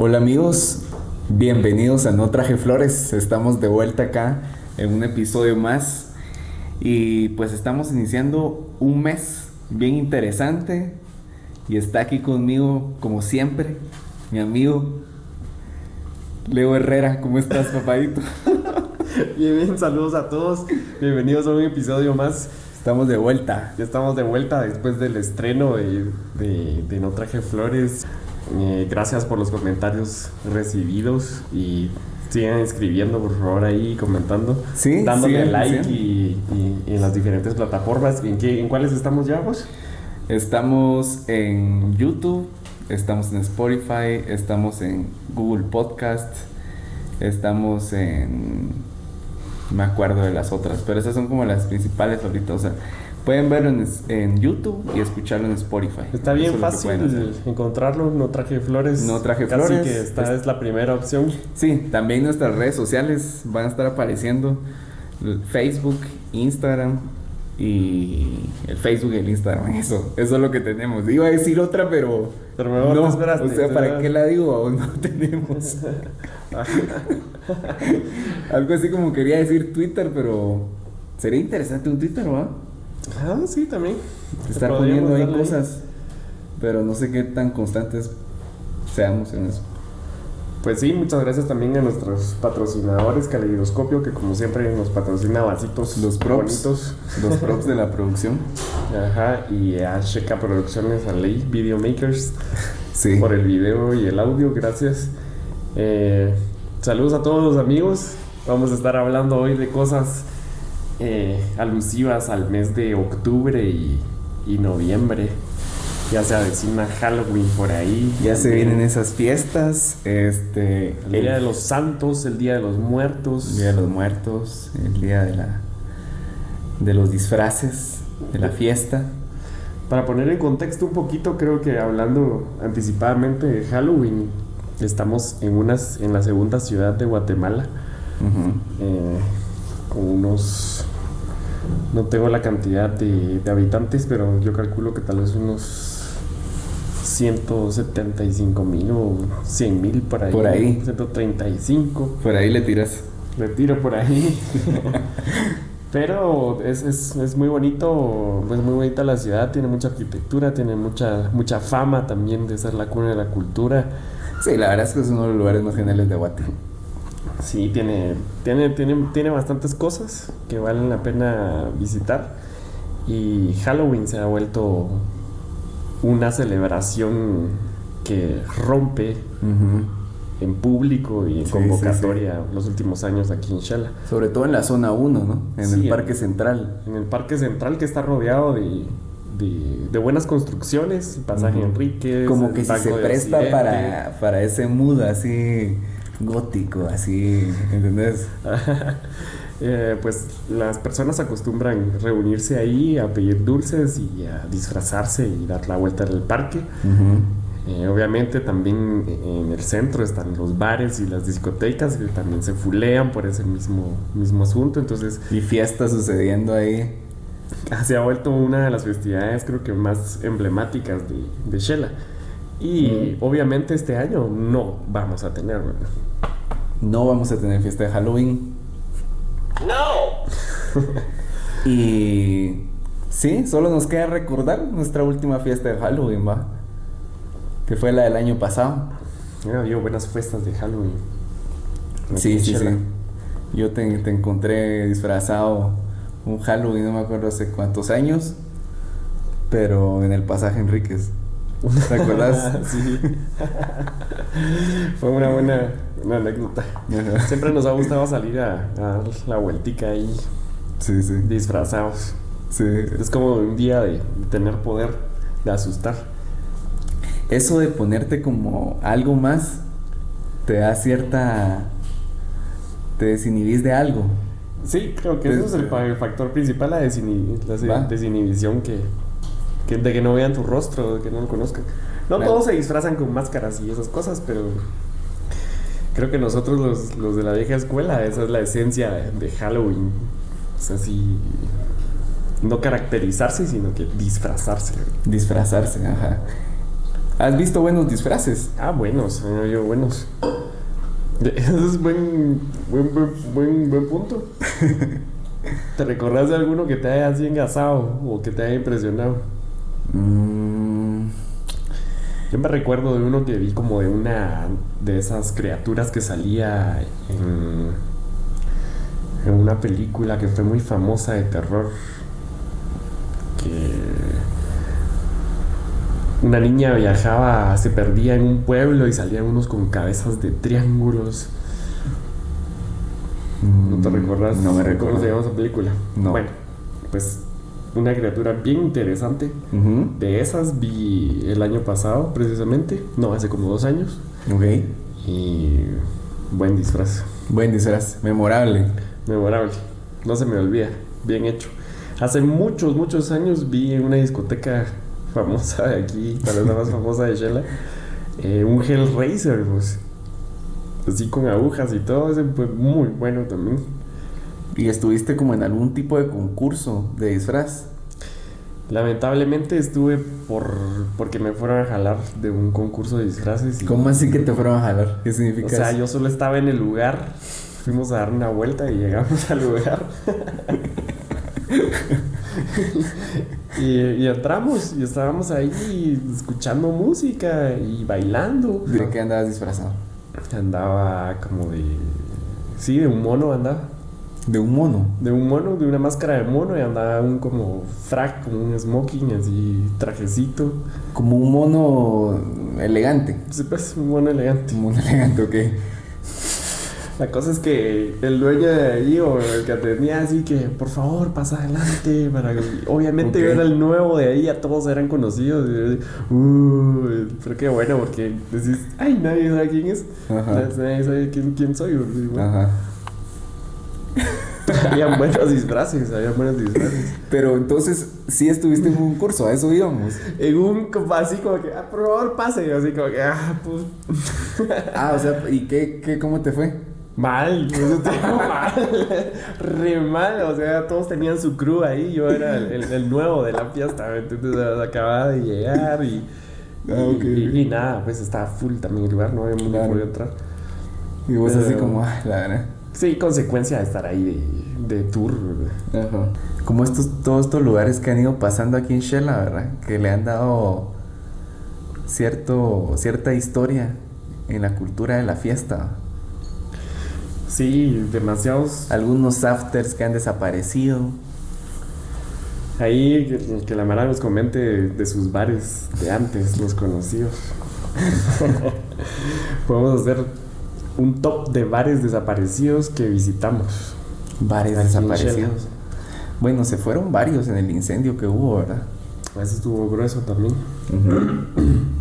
Hola amigos, bienvenidos a No Traje Flores. Estamos de vuelta acá en un episodio más y pues estamos iniciando un mes bien interesante y está aquí conmigo como siempre mi amigo Leo Herrera. ¿Cómo estás, papadito? bien, bien, saludos a todos. Bienvenidos a un episodio más. Estamos de vuelta. Ya estamos de vuelta después del estreno de, de, No Traje Flores. Eh, gracias por los comentarios recibidos y sigan escribiendo por favor ahí, comentando, sí, dándole like Y, en las diferentes plataformas. ¿En, qué, ¿En cuáles estamos ya vos? Estamos en YouTube, estamos en Spotify, estamos en Google Podcast, estamos en... me acuerdo de las otras, pero esas son como las principales ahorita, o sea, pueden verlo en, YouTube y escucharlo en Spotify. Está bien fácil encontrarlo, no traje flores. No traje flores. Así que esta es la primera opción. Sí, también nuestras redes sociales van a estar apareciendo, Facebook, Instagram, y el Facebook y el Instagram, eso, eso es lo que tenemos. Iba a decir otra, pero, pero mejor no, esperaste, o sea, ¿para qué la digo? Aún no tenemos. Algo así como quería decir Twitter, pero sería interesante un Twitter, ¿no? Ah, sí, también. Estar poniendo ahí cosas, pero no sé qué tan constantes seamos en eso. Pues sí, muchas gracias también a nuestros patrocinadores, Caleidoscopio, que como siempre nos patrocina vasitos los props, bonitos. Los props de la producción. Ajá, y a Checa Producciones, a Ley Videomakers, sí. por el video y el audio, gracias. Eh, saludos a todos los amigos. Vamos a estar hablando hoy de cosas eh, alusivas al mes de octubre y, y noviembre ya se avecina Halloween por ahí. Ya se vienen esas fiestas. Este. El Día de los Santos, el Día de los Muertos. El Día de los Muertos, el Día de la. de los disfraces, de la fiesta. Para poner en contexto un poquito, creo que hablando anticipadamente de Halloween, estamos en, unas, en la segunda ciudad de Guatemala. Eh, con unos no tengo la cantidad de, de, habitantes, pero yo calculo que tal vez unos 175 mil o 100 mil por ahí. Por ahí. 135. Por ahí le tiras. Le tiro por ahí. Pero es, es, es, muy bonito, es muy bonita la ciudad, tiene mucha arquitectura, tiene mucha, mucha fama también de ser la cuna de la cultura. Sí, la verdad es que es uno de los lugares más geniales de Guate. Sí, tiene, tiene, tiene, tiene bastantes cosas que valen la pena visitar. Y Halloween se ha vuelto una celebración que rompe en público y en convocatoria los últimos años aquí en Shala. Sobre todo en la zona 1, ¿no? En el Parque Central. En el Parque Central que está rodeado de, de, buenas construcciones, pasaje Enrique. Como que si se presta para, para ese mood así gótico, así, ¿entendés? Eh, pues las personas acostumbran reunirse ahí a pedir dulces y a disfrazarse y dar la vuelta en el parque. Eh, obviamente también en el centro están los bares y las discotecas que también se fulean por ese mismo, mismo asunto. Entonces, y fiestas sucediendo ahí. Se ha vuelto una de las festividades creo que más emblemáticas de, de Shela. Y obviamente este año no vamos a tener, No vamos a tener fiesta de Halloween ¡No! y sí, solo nos queda recordar nuestra última fiesta de Halloween, va. Que fue la del año pasado. Ya, había buenas fiestas de Halloween. Sí, sí, sí. Yo te, encontré disfrazado un Halloween, no me acuerdo hace cuántos años, pero en el pasaje Enríquez. ¿Te acuerdas? sí. Fue una buena una anécdota. Siempre nos ha gustado salir a, dar la vueltica ahí. Sí, sí. Disfrazados. Sí. Es como un día de tener poder, de asustar. Eso de ponerte como algo más te da cierta. te desinhibís de algo. Sí, creo que eso es el, factor principal, la, desinhibición que, de que no vean tu rostro, de que no lo conozcan. No todos se disfrazan con máscaras y esas cosas, pero creo que nosotros los, los, de la vieja escuela, esa es la esencia de Halloween. Es así, no caracterizarse, sino que disfrazarse. Disfrazarse, ajá. ¿Has visto buenos disfraces? Ah, buenos, yo buenos. Eso es buen, buen, buen, buen, punto. ¿Te recordás de alguno que te haya así engasado o que te haya impresionado? Mm. Yo me recuerdo de uno que vi como de una de esas criaturas que salía en, en una película que fue muy famosa de terror. Que una niña viajaba, se perdía en un pueblo y salían unos con cabezas de triángulos. ¿No te mm, recuerdas? No me recuerdo. ¿Cómo se llama esa película? No. Bueno, pues una criatura bien interesante. De esas vi el año pasado, precisamente. No, hace como dos años. Ok. Y buen disfraz. Buen disfraz. Memorable. Memorable. No se me olvida. Bien hecho. Hace muchos, muchos años vi en una discoteca famosa de aquí, tal vez la más famosa de Shella, eh, un Hellraiser, pues. Así con agujas y todo, ese fue muy bueno también. ¿Y estuviste como en algún tipo de concurso de disfraz? Lamentablemente estuve por porque me fueron a jalar de un concurso de disfraces. ¿Cómo así que te fueron a jalar? ¿Qué significa O sea, yo solo estaba en el lugar, fuimos a dar una vuelta y llegamos al lugar. y, entramos y estábamos ahí escuchando música y bailando. ¿De qué andabas disfrazado? Andaba como de... Sí, de un mono andaba. ¿De un mono? De un mono, de una máscara de mono y andaba un como frac, como un smoking, así trajecito. Como un mono elegante. Sí, pues, un mono elegante. Un mono elegante, ok. La cosa es que el dueño de ahí o el que atendía así que, por favor, pasa adelante. Para Obviamente yo era el nuevo de ahí, a todos eran conocidos. Uh, pero qué bueno, porque decís, ay, nadie sabe quién es. Nadie sabe quién, quién soy. Ajá. habían buenos disfraces, habían buenos disfraces. Pero entonces, sí estuviste en un curso, a eso íbamos. En un, así como que, ah, por favor, pase. Así como que, ah, pues. ah, o sea, ¿y qué, qué, cómo te fue? Mal, eso mal, re mal, o sea, todos tenían su crew ahí, yo era el, nuevo de la fiesta, entonces acababa de llegar y, ah, y, nada, pues estaba full también el lugar, no había mundo claro. entrar. Y vos así como, ah, la verdad. Sí, consecuencia de estar ahí de, tour. Ajá. Como estos, todos estos lugares que han ido pasando aquí en Shella, ¿verdad? Que le han dado cierto, cierta historia en la cultura de la fiesta. Sí, demasiados. Algunos afters que han desaparecido. Ahí que, la Mara nos comente de, sus bares de antes, los conocidos. Podemos hacer un top de bares desaparecidos que visitamos. Bares desaparecidos. Bueno, se fueron varios en el incendio que hubo, ¿verdad? Ese estuvo grueso también.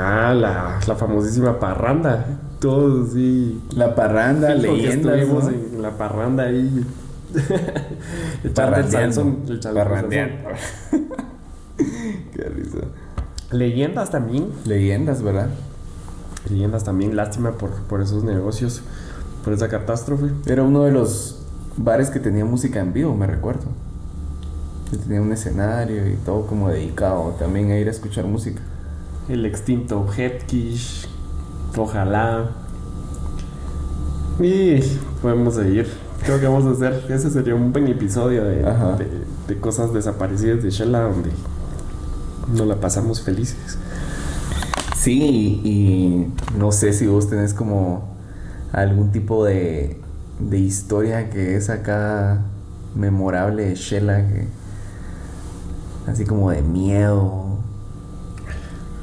Ah, la, la famosísima parranda todos sí. La parranda, leyendas. Estuvimos en la parranda ahí. Parrandeando. Parrandeando. Qué risa. Leyendas también. Leyendas, ¿verdad? Leyendas también. Lástima por, por esos negocios, por esa catástrofe. Era uno de los bares que tenía música en vivo, me recuerdo. Que tenía un escenario y todo como dedicado también a ir a escuchar música. El extinto Headkish, Ojalá. Y podemos seguir. Creo que vamos a hacer. Ese sería un buen episodio de, de, cosas desaparecidas de Shella donde nos la pasamos felices. Sí, y no sé si vos tenés como algún tipo de, de historia que es acá memorable de Shella, que así como de miedo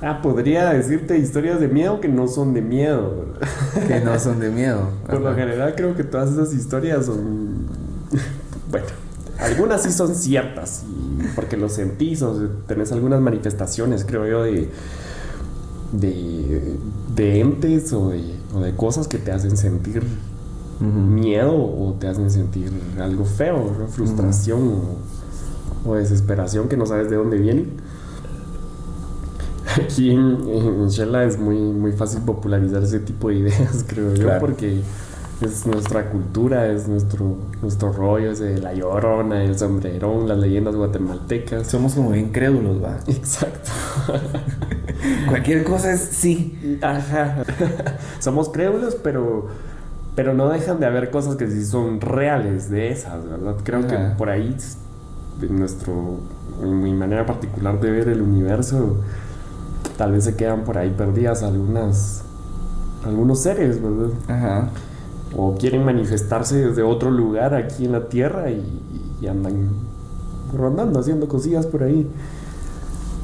Ah, podría decirte historias de miedo que no son de miedo. que no son de miedo. Por lo general creo que todas esas historias son... bueno, algunas sí son ciertas, porque lo sentís o tenés algunas manifestaciones, creo yo, de, de, entes o de, cosas que te hacen sentir miedo o te hacen sentir algo feo, frustración o, o desesperación que no sabes de dónde vienen aquí en, Shella es muy, muy fácil popularizar ese tipo de ideas, creo yo, porque es nuestra cultura, es nuestro, nuestro rollo, es de la llorona, el sombrerón, las leyendas guatemaltecas. Somos como bien crédulos, va. Exacto. Cualquier cosa es sí. Ajá. Somos crédulos, pero, pero no dejan de haber cosas que sí son reales de esas, ¿verdad? Creo que por ahí, en nuestro, en mi manera particular de ver el universo, tal vez se quedan por ahí perdidas algunas, algunos seres, ¿verdad? Ajá. O quieren manifestarse desde otro lugar aquí en la Tierra y, y andan rondando, haciendo cosillas por ahí.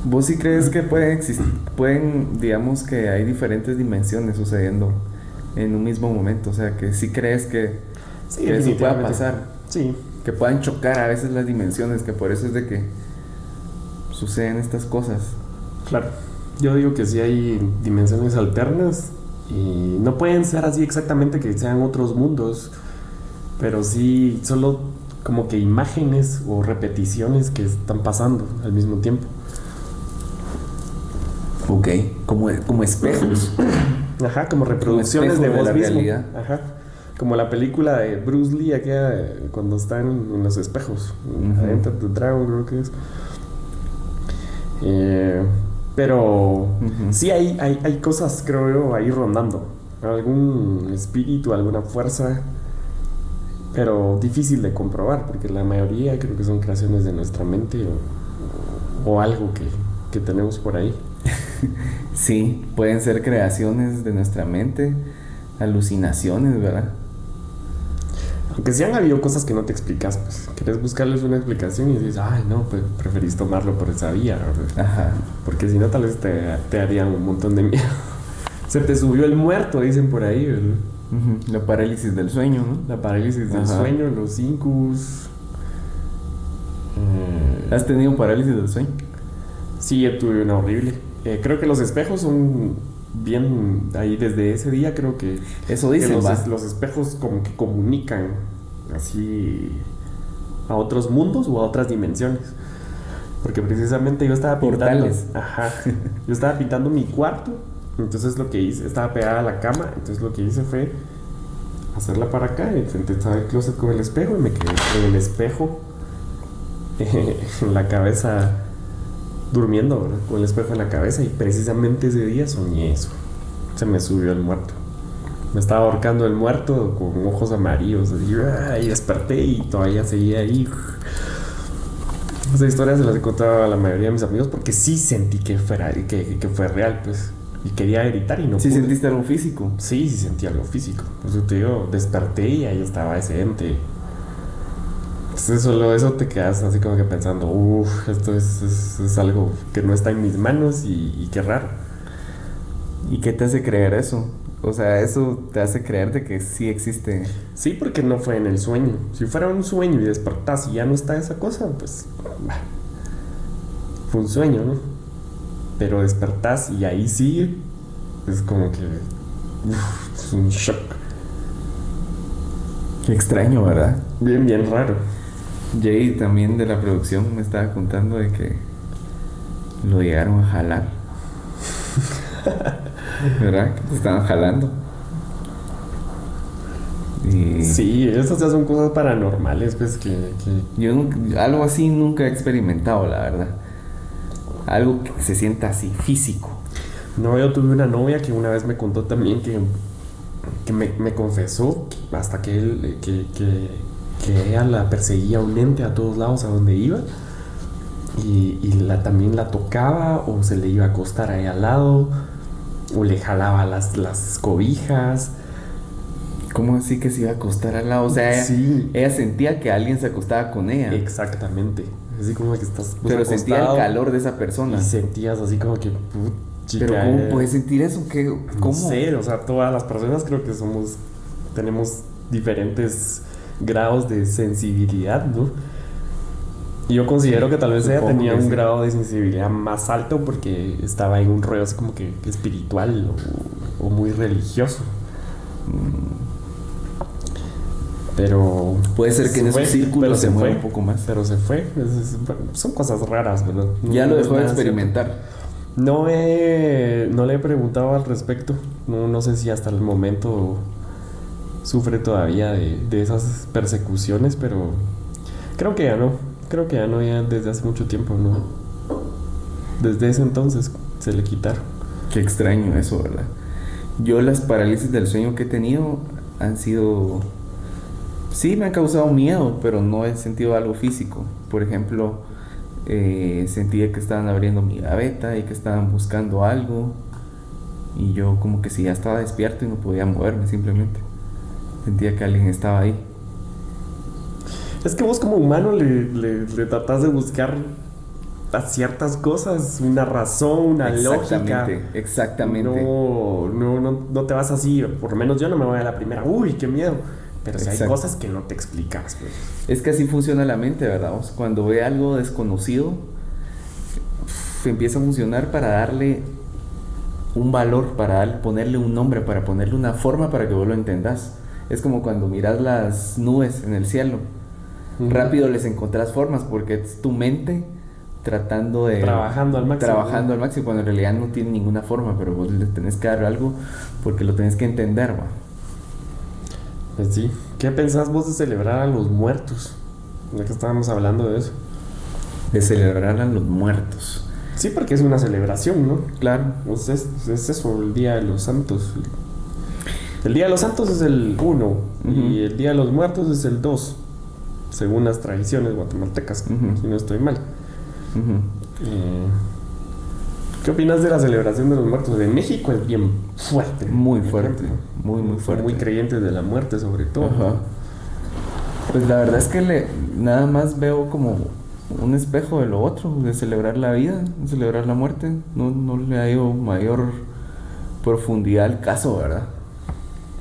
¿Vos sí crees que pueden existir, pueden, digamos que hay diferentes dimensiones sucediendo en un mismo momento? O sea, que sí crees que, sí, eso pueda pasar. Sí. Que puedan chocar a veces las dimensiones, que por eso es de que suceden estas cosas. Claro. Yo digo que sí hay dimensiones alternas y no pueden ser así exactamente que sean otros mundos, pero sí solo como que imágenes o repeticiones que están pasando al mismo tiempo. Ok, como, como espejos. Ajá, como reproducciones de de Ajá. Como la película de Bruce Lee, aquella cuando están en los espejos. Enter the Dragon, creo que es. Eh, pero sí hay, hay, hay cosas, creo yo, ahí rondando. Algún espíritu, alguna fuerza. Pero difícil de comprobar, porque la mayoría creo que son creaciones de nuestra mente o, o algo que, que tenemos por ahí. sí, pueden ser creaciones de nuestra mente, alucinaciones, ¿verdad? Aunque sí han habido cosas que no te explicas, pues querés buscarles una explicación y dices, ay, no, pues preferís tomarlo por esa vía, Ajá. Porque si no, tal vez te, te harían un montón de miedo. Se te subió el muerto, dicen por ahí, ¿verdad? La parálisis del sueño, ¿no? La parálisis del sueño, los incus. ¿Has tenido parálisis del sueño? Sí, tuve una horrible. Eh, creo que los espejos son bien ahí desde ese día creo que eso dicen los, espejos como que comunican así a otros mundos o a otras dimensiones. Porque precisamente yo estaba pintando ajá. Yo estaba pintando mi cuarto entonces lo que hice estaba pegada a la cama entonces lo que hice fue hacerla para acá y frente estaba el closet con el espejo y me quedé en el espejo en la cabeza durmiendo, Con el espejo en la cabeza y precisamente ese día soñé eso. Se me subió el muerto. Me estaba ahorcando el muerto con ojos amarillos. y desperté y todavía seguía ahí. Esa historia se las he contado a la mayoría de mis amigos porque sí sentí que, fuera, que, que fue real, pues. Y quería gritar y no ¿Sí sentiste algo físico? Sí, sí sentí algo físico. Por eso te digo, desperté y ahí estaba ese ente entonces solo eso te quedas así como que pensando, uff, esto es, algo que no está en mis manos y, qué raro. ¿Y qué te hace creer eso? O sea, eso te hace creer de que sí existe. Sí, porque no fue en el sueño. Si fuera un sueño y despertás y ya no está esa cosa, pues fue un sueño, ¿no? Pero despertás y ahí sigue. Es como que es un shock. Qué extraño, ¿verdad? Bien, bien raro. Jay también de la producción me estaba contando de que lo llegaron a jalar. ¿Verdad? Que te estaban jalando. Y sí, esas ya son cosas paranormales, pues que... Yo algo así nunca he experimentado, la verdad. Algo que se sienta así, físico. No, yo tuve una novia que una vez me contó también que, que me, me confesó hasta que él, que, que que ella la perseguía un ente a todos lados a donde iba y, la, también la tocaba o se le iba a acostar ahí al lado o le jalaba las, las cobijas. ¿Cómo así que se iba a acostar al lado? O sea, ella, sentía que alguien se acostaba con ella. Exactamente. Así como que estás. Pues, Pero sentía el calor de esa persona. Y sentías así como que. Pero ¿cómo eh, puedes sentir eso? ¿Qué, ¿Cómo? No o sea, todas las personas creo que somos. Tenemos diferentes grados de sensibilidad, ¿no? Yo considero que tal vez ella tenía un grado de sensibilidad más alto porque estaba en un rollo así como que, espiritual o, muy religioso. Mm. Pero. Puede ser que en ese círculo se, mueva un poco más. Pero se fue. son cosas raras, ¿verdad? ya lo dejó de experimentar. No, he, no le he preguntado al respecto. No, no sé si hasta el momento sufre todavía de, esas persecuciones, pero creo que ya no. Creo que ya no, ya desde hace mucho tiempo, ¿no? Desde ese entonces se le quitaron. Qué extraño eso, ¿verdad? Yo las parálisis del sueño que he tenido han sido... Sí, me han causado miedo, pero no he sentido algo físico. Por ejemplo, eh, sentía que estaban abriendo mi gaveta y que estaban buscando algo. Y yo como que si ya estaba despierto y no podía moverme simplemente. Sentía que alguien estaba ahí. Es que vos como humano le, le, le tratás de buscar a ciertas cosas, una razón, una lógica. Exactamente. No, no, no, no, te vas así, por lo menos yo no me voy a la primera, uy, qué miedo. Pero si hay cosas que no te explicas. Pues. Es que así funciona la mente, ¿verdad? Cuando ve algo desconocido, empieza a funcionar para darle un valor, para ponerle un nombre, para ponerle una forma para que vos lo entendas. Es como cuando miras las nubes en el cielo. Rápido les encontrás formas porque es tu mente tratando de... Trabajando al máximo. Trabajando al máximo, cuando en realidad no tiene ninguna forma, pero vos le tenés que dar algo porque lo tenés que entender, ¿va? Pues sí. ¿Qué pensás vos de celebrar a los muertos? Ya que estábamos hablando de eso. De celebrar a los muertos. Sí, porque es una celebración, ¿no? Claro. Pues es, es eso, el Día de los Santos. El Día de los Santos es el 1 y el Día de los Muertos es el 2, según las tradiciones guatemaltecas, si no estoy mal. Eh, ¿Qué opinas de la celebración de los muertos? En México es bien fuerte. Muy fuerte. Muy, muy fuerte. Muy creyentes de la muerte, sobre todo. Pues la verdad es que le, nada más veo como un espejo de lo otro, de celebrar la vida, de celebrar la muerte. No, no le ha ido mayor profundidad al caso, ¿verdad?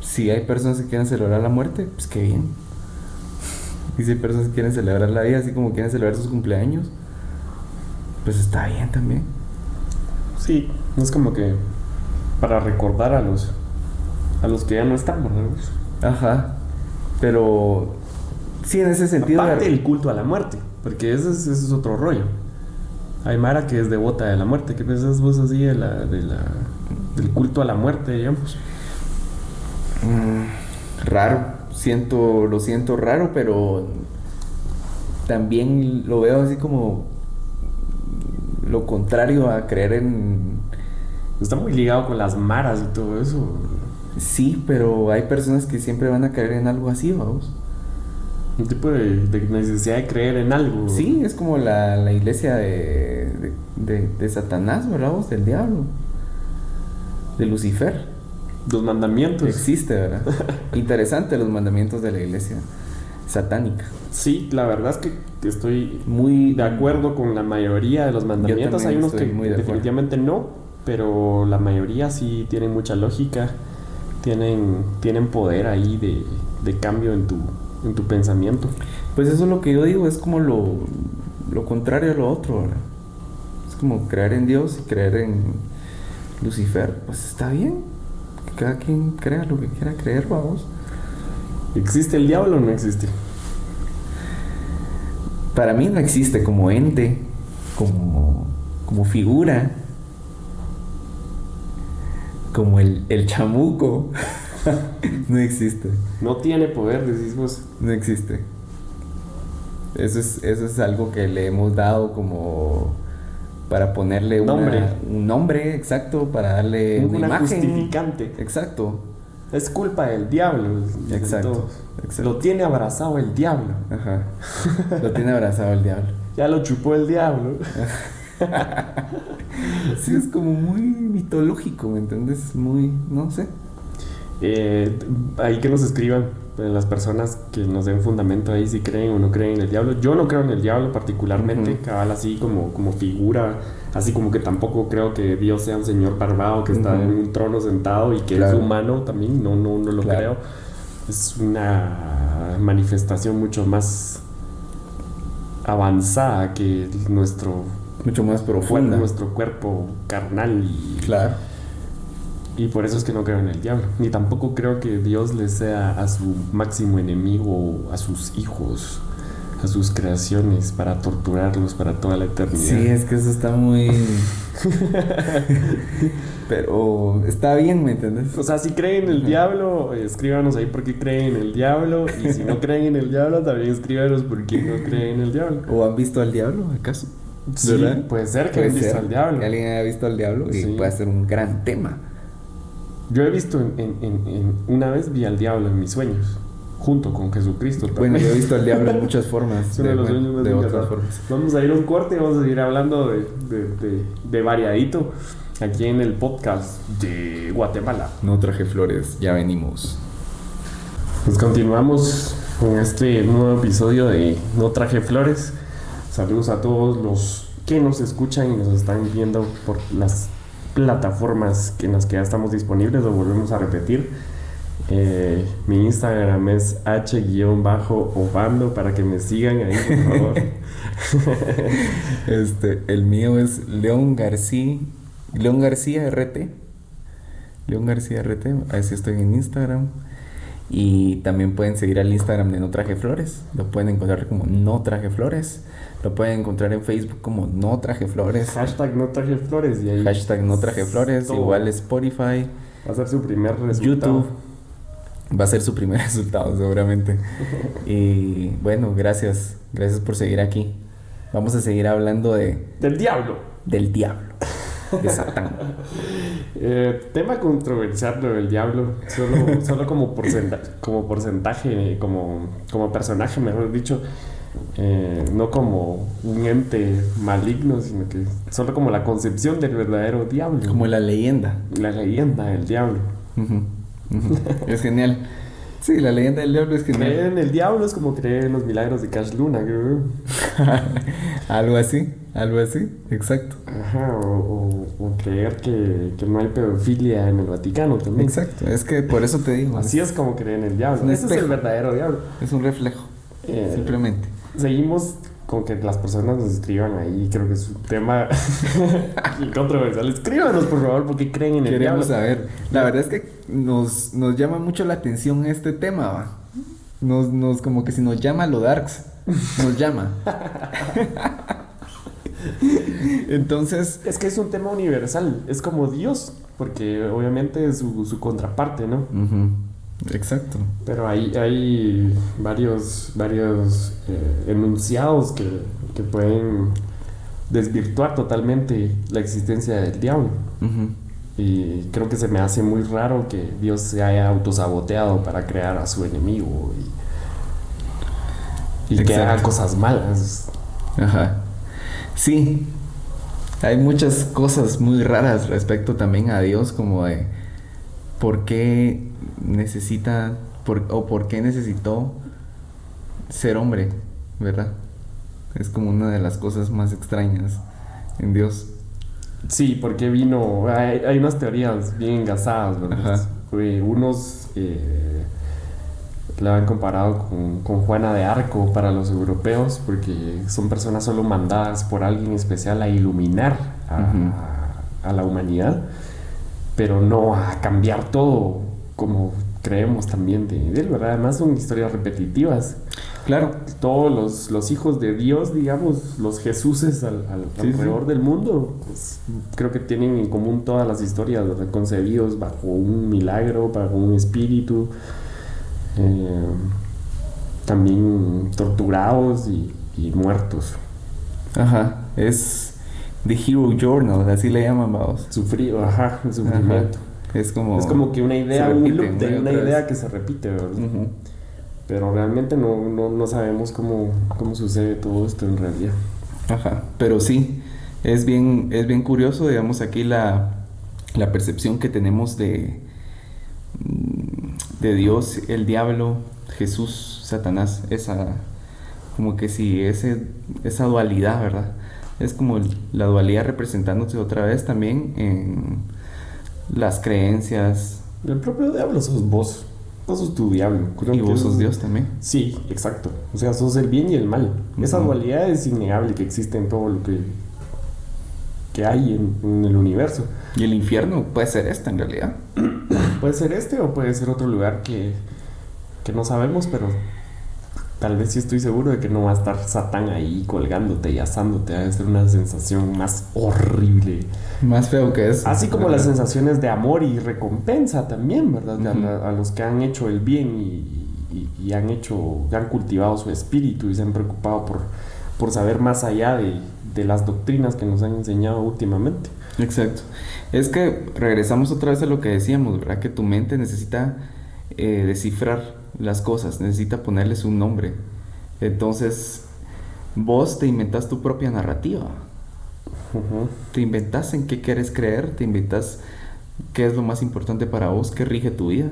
Si hay personas que quieren celebrar la muerte, pues qué bien. Y si hay personas que quieren celebrar la vida, así como quieren celebrar sus cumpleaños, pues está bien también. Sí, es como que para recordar a los a los que ya no están, ¿verdad? Ajá. Pero sí, en ese sentido. Aparte el culto a la muerte, porque ese es, ese es otro rollo. Hay Mara que es devota de la muerte. ¿Qué piensas vos así de la, de la, del culto a la muerte, digamos? Mm, raro. Siento, lo siento raro, pero también lo veo así como lo contrario a creer en... Está muy ligado con las maras y todo eso. Sí, pero hay personas que siempre van a creer en algo así, vamos. Un tipo de, necesidad de creer en algo. Sí, es como la, iglesia de, de, Satanás, ¿verdad? Del diablo. De Lucifer. Los mandamientos. Existe, ¿verdad? Interesante los mandamientos de la iglesia satánica. Sí, la verdad es que estoy muy de acuerdo con la mayoría de los mandamientos. Hay unos que definitivamente no, pero la mayoría sí tienen mucha lógica, tienen, tienen poder ahí de, cambio en tu, en tu pensamiento. Pues eso es lo que yo digo, es como lo, lo contrario a lo otro. Es como creer en Dios y creer en Lucifer. Pues está bien, cada quien crea lo que quiera creer, vamos. ¿Existe el diablo o no existe? Para mí no existe como ente, como, como figura, como el, el chamuco. no existe. No tiene poder, decís vos. No existe. Eso es, eso es algo que le hemos dado como para ponerle nombre. un nombre exacto, para darle una, una justificante. Exacto. Es culpa del diablo. Exacto, Lo tiene abrazado el diablo. Ajá. Lo tiene abrazado el diablo. Ya lo chupó el diablo. sí, es como muy mitológico, ¿me entiendes? Muy, no sé. Eh, ahí que nos escriban las personas que nos den fundamento ahí si creen o no creen en el diablo. Yo no creo en el diablo particularmente, cabal así como, como figura Así como que tampoco creo que Dios sea un señor barbado que está en un trono sentado y que es humano también, no, no, no lo creo. Es una manifestación mucho más avanzada que nuestro... Mucho más profunda. Nuestro cuerpo carnal. Y, claro. Y por eso es que no creo en el diablo. Ni tampoco creo que Dios le sea a su máximo enemigo, a sus hijos a sus creaciones para torturarlos para toda la eternidad. Sí, es que eso está muy... Pero está bien, ¿me entiendes? O sea, si creen en el diablo, escríbanos ahí por qué creen en el diablo. Y si no creen en el diablo, también escríbanos por qué no creen en el diablo. ¿O han visto al diablo, acaso? Sí, puede ser que hayan visto al diablo. Que alguien haya visto al diablo y puede ser un gran tema. Yo he visto en, en, una vez vi al diablo en mis sueños junto con Jesucristo. Bueno, yo he visto al diablo en muchas formas. de, los de otras formas. Vamos a ir a un corte y vamos a seguir hablando de, de, de, variadito aquí en el podcast de Guatemala. No traje flores, ya venimos. Pues continuamos con este nuevo episodio de No traje flores. Saludos a todos los que nos escuchan y nos están viendo por las plataformas en las que ya estamos disponibles. Lo volvemos a repetir eh, mi Instagram es h-obando para que me sigan ahí, por favor. este, el mío es León García, León García RT. León García RT, así estoy en Instagram. Y también pueden seguir al Instagram de No Traje Flores. Lo pueden encontrar como No Traje Flores. Lo pueden encontrar en Facebook como No Traje Flores. Hashtag No Traje Flores. Y ahí Hashtag No Traje Flores. Igual Spotify. Va a ser su primer resultado. YouTube va a ser su primer resultado seguramente. y bueno, gracias, gracias por seguir aquí. Vamos a seguir hablando de... Del diablo. Del diablo. De Satán. Eh, tema controversial lo del diablo. Solo, solo como, porcentaje, como porcentaje, como, como personaje, mejor dicho. Eh, no como un ente maligno, sino que solo como la concepción del verdadero diablo. Como la leyenda. La leyenda del diablo. es genial. Sí, la leyenda del diablo es genial. Creer en el diablo es como creer en los milagros de Cash Luna, algo así, algo así, exacto. Ajá, o, creer que, no hay pedofilia en el Vaticano también. Exacto, es que por eso te digo. Así es como creer en el diablo. Ese es el verdadero diablo. Es un reflejo, eh, simplemente. Seguimos con que las personas nos escriban ahí, creo que es un tema controversial. Escríbanos, por favor, porque creen en el Queremos saber. La verdad es que nos, nos llama mucho la atención este tema, ¿va? Nos, nos, como que si nos llama lo darks, nos llama. Entonces... Es que es un tema universal, es como Dios, porque obviamente es su, su contraparte, ¿no? Exacto. Pero hay, hay varios, varios eh, enunciados que, que, pueden desvirtuar totalmente la existencia del diablo. Y creo que se me hace muy raro que Dios se haya autosaboteado para crear a su enemigo y, y que haga cosas malas. Ajá. Sí. Hay muchas cosas muy raras respecto también a Dios, como de por qué necesita o por qué necesitó ser hombre, ¿verdad? Es como una de las cosas más extrañas en Dios. Sí, porque vino, hay, unas teorías bien engasadas, ¿verdad? Unos eh, la han comparado con, Juana de Arco para los europeos, porque son personas solo mandadas por alguien especial a iluminar a la humanidad, pero no a cambiar todo como creemos también de, él, ¿verdad? Además son historias repetitivas. Claro. Todos los, los hijos de Dios, digamos, los Jesuses al, alrededor del mundo, pues, creo que tienen en común todas las historias, Concebidos bajo un milagro, bajo un espíritu, eh, también torturados y, muertos. Ajá, es The Hero Journal, así le llaman, vamos. Sufrido, ajá, el sufrimiento. Es como, es como que una idea, un loop de una idea que se repite, ¿verdad? Pero realmente no, no, no sabemos cómo, cómo, sucede todo esto en realidad. Ajá, pero sí, es bien, es bien curioso, digamos, aquí la, la percepción que tenemos de, de Dios, el diablo, Jesús, Satanás, esa, como que sí, ese, esa dualidad, ¿verdad? Es como la dualidad representándose otra vez también en las creencias. El propio diablo sos vos. Vos sos tu diablo. y vos sos Dios también. Sí, exacto. O sea, sos el bien y el mal. Esa dualidad es innegable que existe en todo lo que, que hay en, el universo. Y el infierno puede ser este en realidad. puede ser este o puede ser otro lugar que, que no sabemos, pero tal vez sí estoy seguro de que no va a estar Satán ahí colgándote y asándote. Va a ser una sensación más horrible. Más feo que eso. Así como las sensaciones de amor y recompensa también, ¿verdad? a, los que han hecho el bien y, y, han hecho, han cultivado su espíritu y se han preocupado por, por saber más allá de, de las doctrinas que nos han enseñado últimamente. Exacto. Es que regresamos otra vez a lo que decíamos, ¿verdad? Que tu mente necesita eh, descifrar las cosas, necesita ponerles un nombre. Entonces, vos te inventas tu propia narrativa. Te inventas en qué quieres creer, te inventas qué es lo más importante para vos, qué rige tu vida.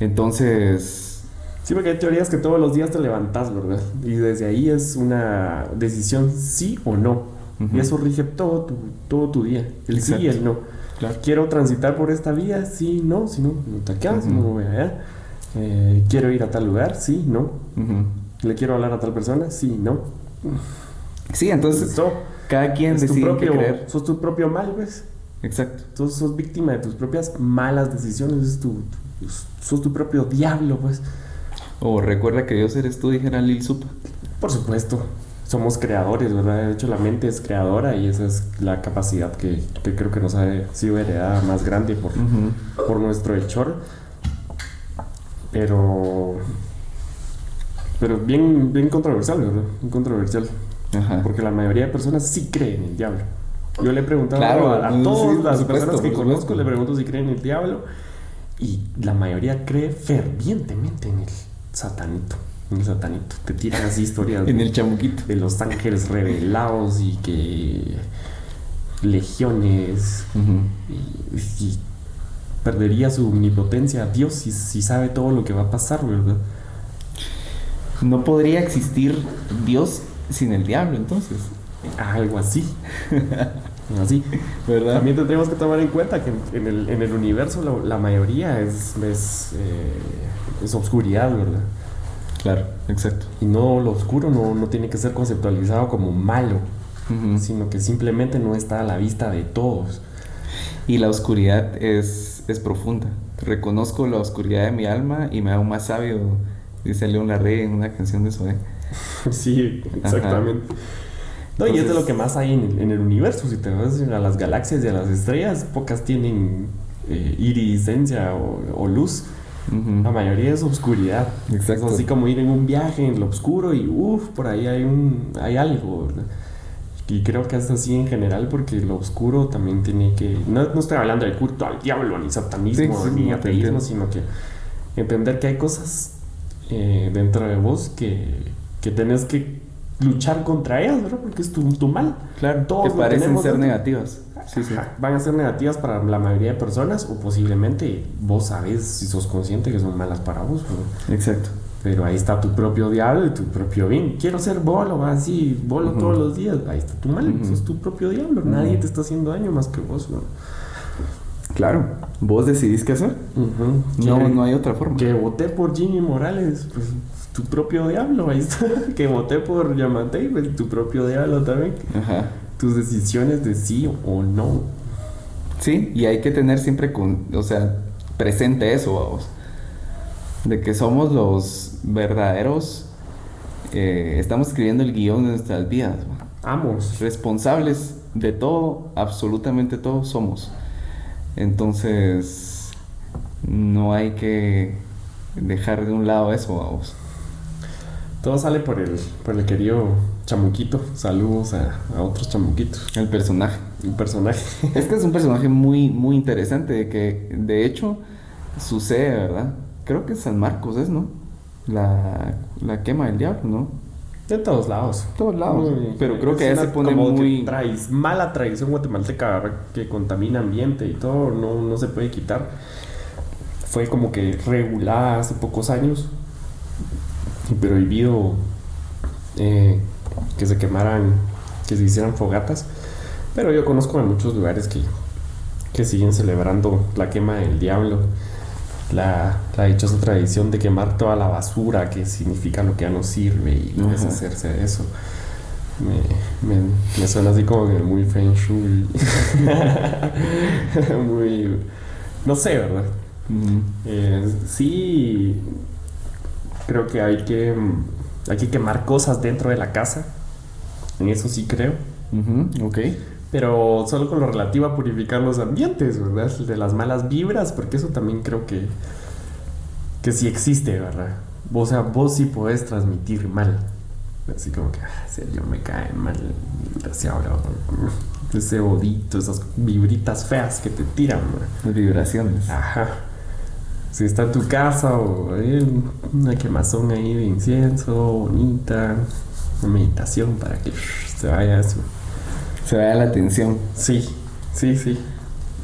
Entonces... Sí, porque hay teorías que todos los días te levantas, ¿verdad? Y desde ahí es una decisión sí o no. Y eso rige todo tu, todo tu día. El sí y el no. Quiero transitar por esta vía, sí, no, si no, no te quedas, no voy allá. Eh, quiero ir a tal lugar, sí, no. Le quiero hablar a tal persona, sí, no. Sí, entonces cada quien decide tu propio, creer. Sos tu propio mal, ¿ves? Exacto. Tú sos víctima de tus propias malas decisiones, es tu, sos tu propio diablo, pues. O recuerda que Dios eres tú, dijera Lil Supa. Por supuesto. Somos creadores, ¿verdad? De hecho, la mente es creadora y esa es la capacidad que, creo que nos ha sido heredada más grande por, por nuestro hechor. Pero. Pero bien, bien controversial, ¿verdad? Bien controversial. Porque la mayoría de personas sí creen en el diablo. Yo le he preguntado a, todas las personas que conozco, le pregunto si creen en el diablo. Y la mayoría cree fervientemente en el satanito. En el satanito. Te tiran así historias. en el chamuquito. De los ángeles revelados y que. legiones. y, perdería su omnipotencia a Dios si, si sabe todo lo que va a pasar, ¿verdad? No podría existir Dios sin el diablo, entonces. Algo así. así. ¿verdad? También tendríamos que tomar en cuenta que en el, en el universo la, mayoría es, es, eh, es, obscuridad, ¿verdad? Claro, exacto. Y no lo oscuro no, no tiene que ser conceptualizado como malo, sino que simplemente no está a la vista de todos. Y la oscuridad es, es profunda. Reconozco la oscuridad de mi alma y me hago más sabio, dice León Larrey en una canción de Zoé. sí, exactamente. No, y es de lo que más hay en el, universo. Si te vas a las galaxias y a las estrellas, pocas tienen eh, o, luz. La mayoría es oscuridad. Exacto. Es así como ir en un viaje en lo oscuro y uff, por ahí hay un hay algo. Y creo que es así en general porque lo oscuro también tiene que... No, no estoy hablando de culto al diablo, ni satanismo, ni ateísmo, sino que entender que hay cosas eh, dentro de vos que, que tenés que luchar contra ellas, ¿verdad? Porque es tu, tu mal. Claro, Todos que parecen ser negativas. Sí, sí. Van a ser negativas para la mayoría de personas o posiblemente vos sabes si sos consciente que son malas para vos. Exacto. Pero ahí está tu propio diablo y tu propio bien. Quiero ser bolo, así, bolo todos los días. Ahí está tu mal, sos tu propio diablo. Nadie te está haciendo daño más que vos, ¿no? Claro, vos decidís qué hacer. no, no hay otra forma. Que voté por Jimmy Morales, pues tu propio diablo, ahí está. que voté por Yamate, pues tu propio diablo también. Ajá. Tus decisiones de sí o no. Sí, y hay que tener siempre con, o sea, presente eso, vamos. De que somos los verdaderos, eh, estamos escribiendo el guion de nuestras vidas. Vamos. Responsables de todo, absolutamente todo somos. Entonces, no hay que dejar de un lado eso, vamos. Todo sale por el, por el querido chamuquito. Saludos a, otros chamuquitos. El personaje. El personaje. Este es un personaje muy, muy interesante. Que de hecho sucede, ¿verdad? Creo que es San Marcos, ¿es, no? La, la quema del diablo, ¿no? De todos lados. Todos lados. pero creo que ya se pone muy. mala tradición guatemalteca que contamina ambiente y todo, no, no se puede quitar. Fue como que regulada hace pocos años prohibido eh, que se quemaran, que se hicieran fogatas. Pero yo conozco a muchos lugares que, que siguen celebrando la quema del diablo. La, la dichosa tradición de quemar toda la basura, que significa lo que ya no sirve y deshacerse de eso. Me, me, me, suena así como que muy feng shui. muy. No sé, ¿verdad? Eh, sí, Creo que hay que, mm, hay que quemar cosas dentro de la casa. En eso sí creo. ok. Pero solo con lo relativo a purificar los ambientes, ¿verdad? De las malas vibras, porque eso también creo que, que sí existe, ¿verdad? O sea, vos sí podés transmitir mal. Así como que, ah, yo me cae mal. Así ahora, ese odito, esas vibritas feas que te tiran, Las vibraciones. Ajá. Si está en tu casa o hay una quemazón ahí de incienso, bonita, una meditación para que se vaya eso. Se vaya la atención. Sí, sí, sí.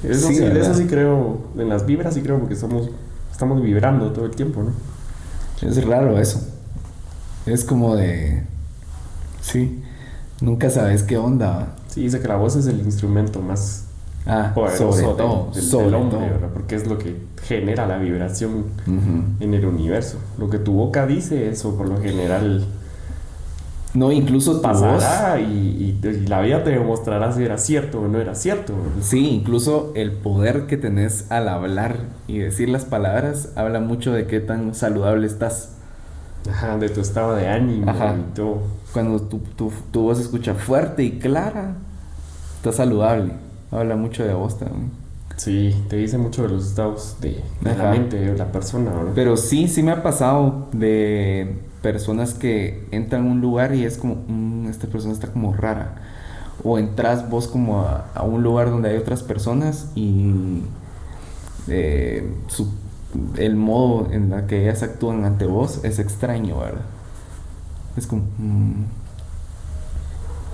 Eso sí, de eso sí creo, en las vibras sí creo porque somos, estamos vibrando todo el tiempo, ¿no? Es raro eso. Es como de Sí, nunca sabes qué onda. Sí, dice que la voz es el instrumento más ah, poderoso del, hombre, porque es lo que genera la vibración en el universo. Lo que tu boca dice, eso por lo general. No, incluso pasará y, la vida te demostrará si era cierto o no era cierto. Sí, incluso el poder que tenés al hablar y decir las palabras habla mucho de qué tan saludable estás. Ajá, de tu estado de ánimo y todo. Cuando tu, tu, voz se escucha fuerte y clara, está saludable. Habla mucho de vos también. Sí, te dice mucho de los estados de, la mente de la persona, Pero sí, sí me ha pasado de personas que entran a un lugar y es como, mm, esta persona está como rara. O entras vos como a, un lugar donde hay otras personas y eh, su el modo en la que ellas actúan ante vos es extraño, ¿verdad? Es como... Mm.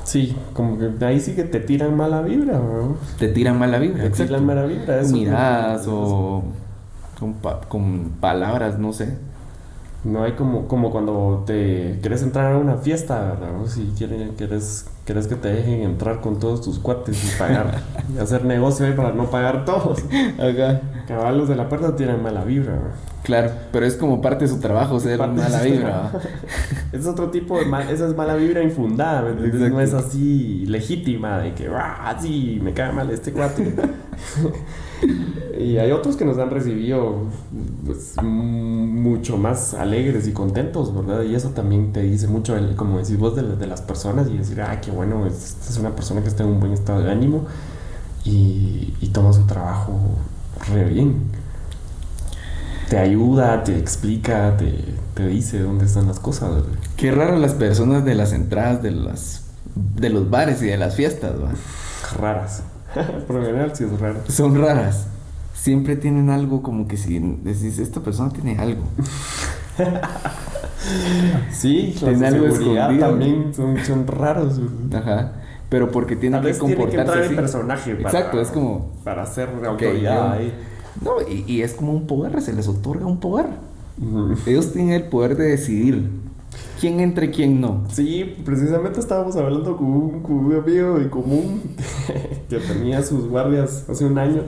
Sí, como que ahí sí que te tiran mala vibra, ¿no? Te tiran mala vibra, Te tiran mala vibra, eso. Miradas o con, con palabras, no sé. No hay como, como cuando te quieres entrar a una fiesta, ¿verdad? Si quieres, quieres, quieres que te dejen entrar con todos tus cuates y pagar, y hacer negocio ahí para no pagar todos. Acá. Caballos de la puerta tienen mala vibra, Claro, pero es como parte de su trabajo ser mala vibra. es otro tipo de mal, esa es mala vibra infundada, no es así legítima de que, ah, sí, me cae mal este cuate. y hay otros que nos han recibido pues, mucho más alegres y contentos, ¿verdad? Y eso también te dice mucho, como decís vos, de, las personas y decir, ah, qué bueno, es, es una persona que está en un buen estado de ánimo y, y toma su trabajo re bien. Te ayuda, te explica, te, dice dónde están las cosas. Qué raro las personas de las entradas de las de los bares y de las fiestas, Raras. Por lo general sí es raro. Son raras. Siempre tienen algo como que si decís, esta persona tiene algo. sí, tiene algo escondido. también son, son raros. Ajá. Pero porque tiene que comportarse tiene que entrar el personaje para, Exacto, es como... Para ser autoridad ahí. No, y, es como un poder, se les otorga un poder. Ellos tienen el poder de decidir quién entra y quién no. Sí, precisamente estábamos hablando con un, con un amigo en común que tenía sus guardias hace un año.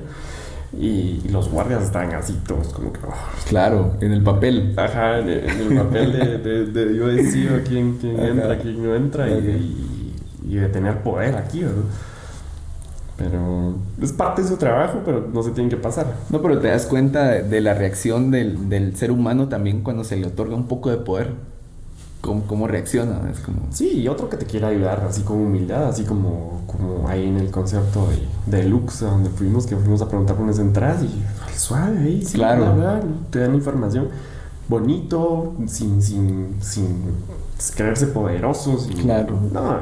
Y, los guardias estaban así todos como que... Oh, claro, en el papel. Ajá, en el, papel de, de, yo decido quién, quién entra, quién no entra. y, y de tener poder aquí, ¿verdad? Pero es parte de su trabajo, pero no se tiene que pasar. No, pero te das cuenta de, la reacción del, del, ser humano también cuando se le otorga un poco de poder. Cómo, cómo reacciona, es como... Sí, y otro que te quiera ayudar, así con humildad, así como, como ahí en el concierto de, de Lux, donde fuimos, que fuimos a preguntar por unas entradas y suave ahí, sí, claro. te dan información bonito, sin, sin, sin creerse poderosos. Claro. No,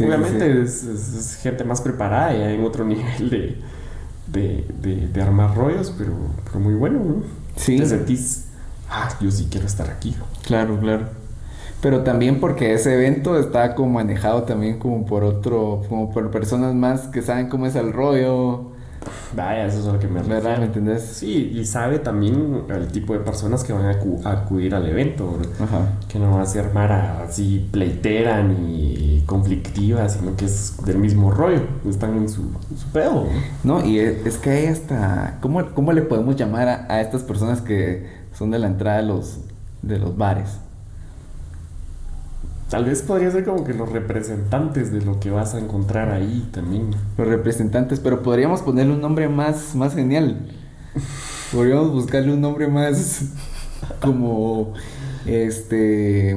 Obviamente Es, gente más preparada y hay otro nivel de, de, de, armar rollos, pero, pero, muy bueno, ¿no? Sí. Te sentís, ah, yo sí quiero estar aquí. Claro, claro. Pero también porque ese evento está como manejado también como por otro, como por personas más que saben cómo es el rollo, Vaya, eso es lo que me refiero. ¿Me entendés? Sí, y sabe también el tipo de personas que van a, acudir al evento, Que no va a ser mara así pleitera ni conflictiva, sino que es del mismo rollo. Están en su, su pedo. No, y es, que hay hasta. ¿cómo, ¿Cómo le podemos llamar a, a estas personas que son de la entrada de los, de los bares? Tal vez podría ser como que los representantes de lo que vas a encontrar ahí también. Los representantes, pero podríamos ponerle un nombre más, más genial. Podríamos buscarle un nombre más como este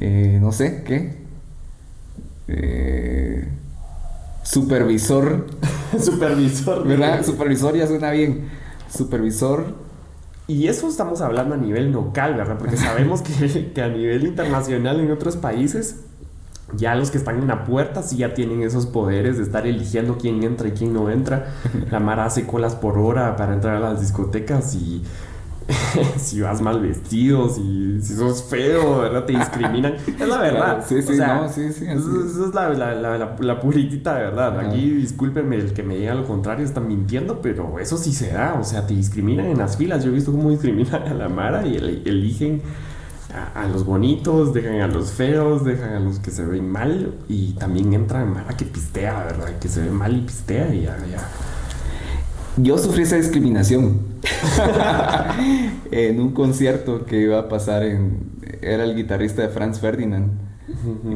eh, no sé, ¿qué? Eh, supervisor. supervisor. ¿Verdad? Supervisor ya suena bien. Supervisor Y eso estamos hablando a nivel local, ¿verdad? Porque sabemos que, que a nivel internacional en otros países ya los que están en la puerta sí ya tienen esos poderes de estar eligiendo quién entra y quién no entra. La Mara hace colas por hora para entrar a las discotecas y si vas mal vestido, si, si sos feo, ¿verdad? Te discriminan. es la verdad. Sí, sí, no, sí, sí. Eso, es la, la, la, la, puritita verdad. Aquí, discúlpenme el que me diga lo contrario, están mintiendo, pero eso sí se da. O sea, te discriminan en las filas. Yo he visto cómo discriminan a la Mara y eligen a, los bonitos, dejan a los feos, dejan a los que se ven mal y también entran Mara que pistea, ¿verdad? Que se ve mal y pistea y ya, ya. Yo sufrí esa discriminación en un concierto que iba a pasar en... Era el guitarrista de Franz Ferdinand.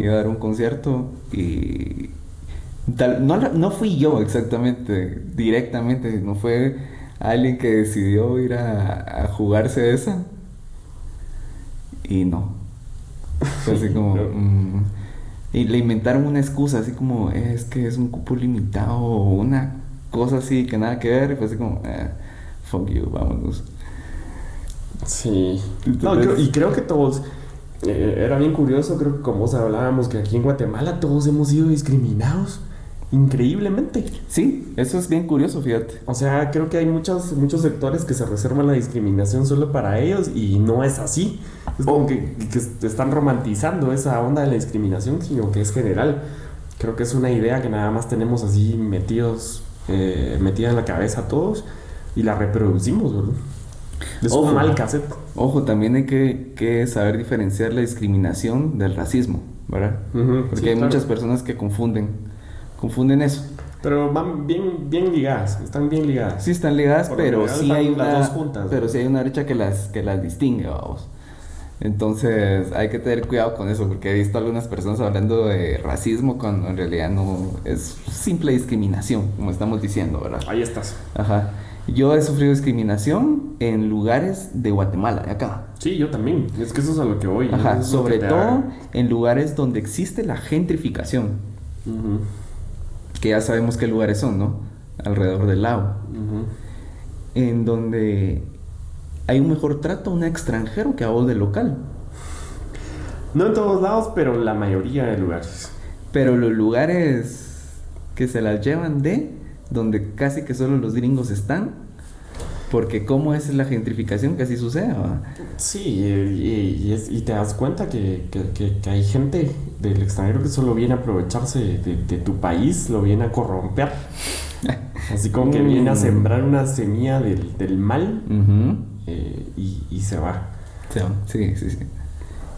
Iba a dar un concierto y... no, no fui yo exactamente, directamente, no fue alguien que decidió ir a, a jugarse esa. Y no. Fue así como... Mm, y le inventaron una excusa, así como, es que es un cupo limitado o una cosa así que nada que ver. Y fue así como, eh, fuck you, vámonos. Sí. y creo que todos. Eh, era bien curioso, creo que como vos hablábamos, que aquí en Guatemala todos hemos sido discriminados increíblemente. Sí, eso es bien curioso, fíjate. O sea, creo que hay muchos, muchos sectores que se reservan la discriminación solo para ellos y no es así. Es como que, que están romantizando esa onda de la discriminación, sino que es general. Creo que es una idea que nada más tenemos así metidos, eh, metida en la cabeza a todos y la reproducimos, ¿verdad? Es un mal cassette. Ojo, también hay que, que, saber diferenciar la discriminación del racismo, ¿verdad? Porque hay muchas personas que confunden confunden eso. Pero van bien, bien ligadas, están bien ligadas. Sí, están ligadas, pero sí hay una. pero sí hay una brecha que las, que las distingue, vamos. Entonces hay que tener cuidado con eso, porque he visto algunas personas hablando de racismo cuando en realidad no es simple discriminación, como estamos diciendo, ¿verdad? Ahí estás. Ajá. Yo he sufrido discriminación en lugares de Guatemala, de acá. Sí, yo también. Es que eso es a lo que voy. Ajá, sobre todo en lugares donde existe la gentrificación. Ajá que ya sabemos qué lugares son, ¿no? Alrededor del lago. En donde hay un mejor trato a un extranjero que a vos de local. No en todos lados, pero la mayoría de lugares. Pero los lugares que se las llevan de, donde casi que solo los gringos están, porque cómo es la gentrificación que así sucede. Sí, y, y, te das cuenta que, que, que, hay gente del extranjero que solo viene a aprovecharse de, tu país, lo viene a corromper. Así como que viene a mm. sembrar una semilla del, del mal eh, y, y, se va. Sí, sí, sí.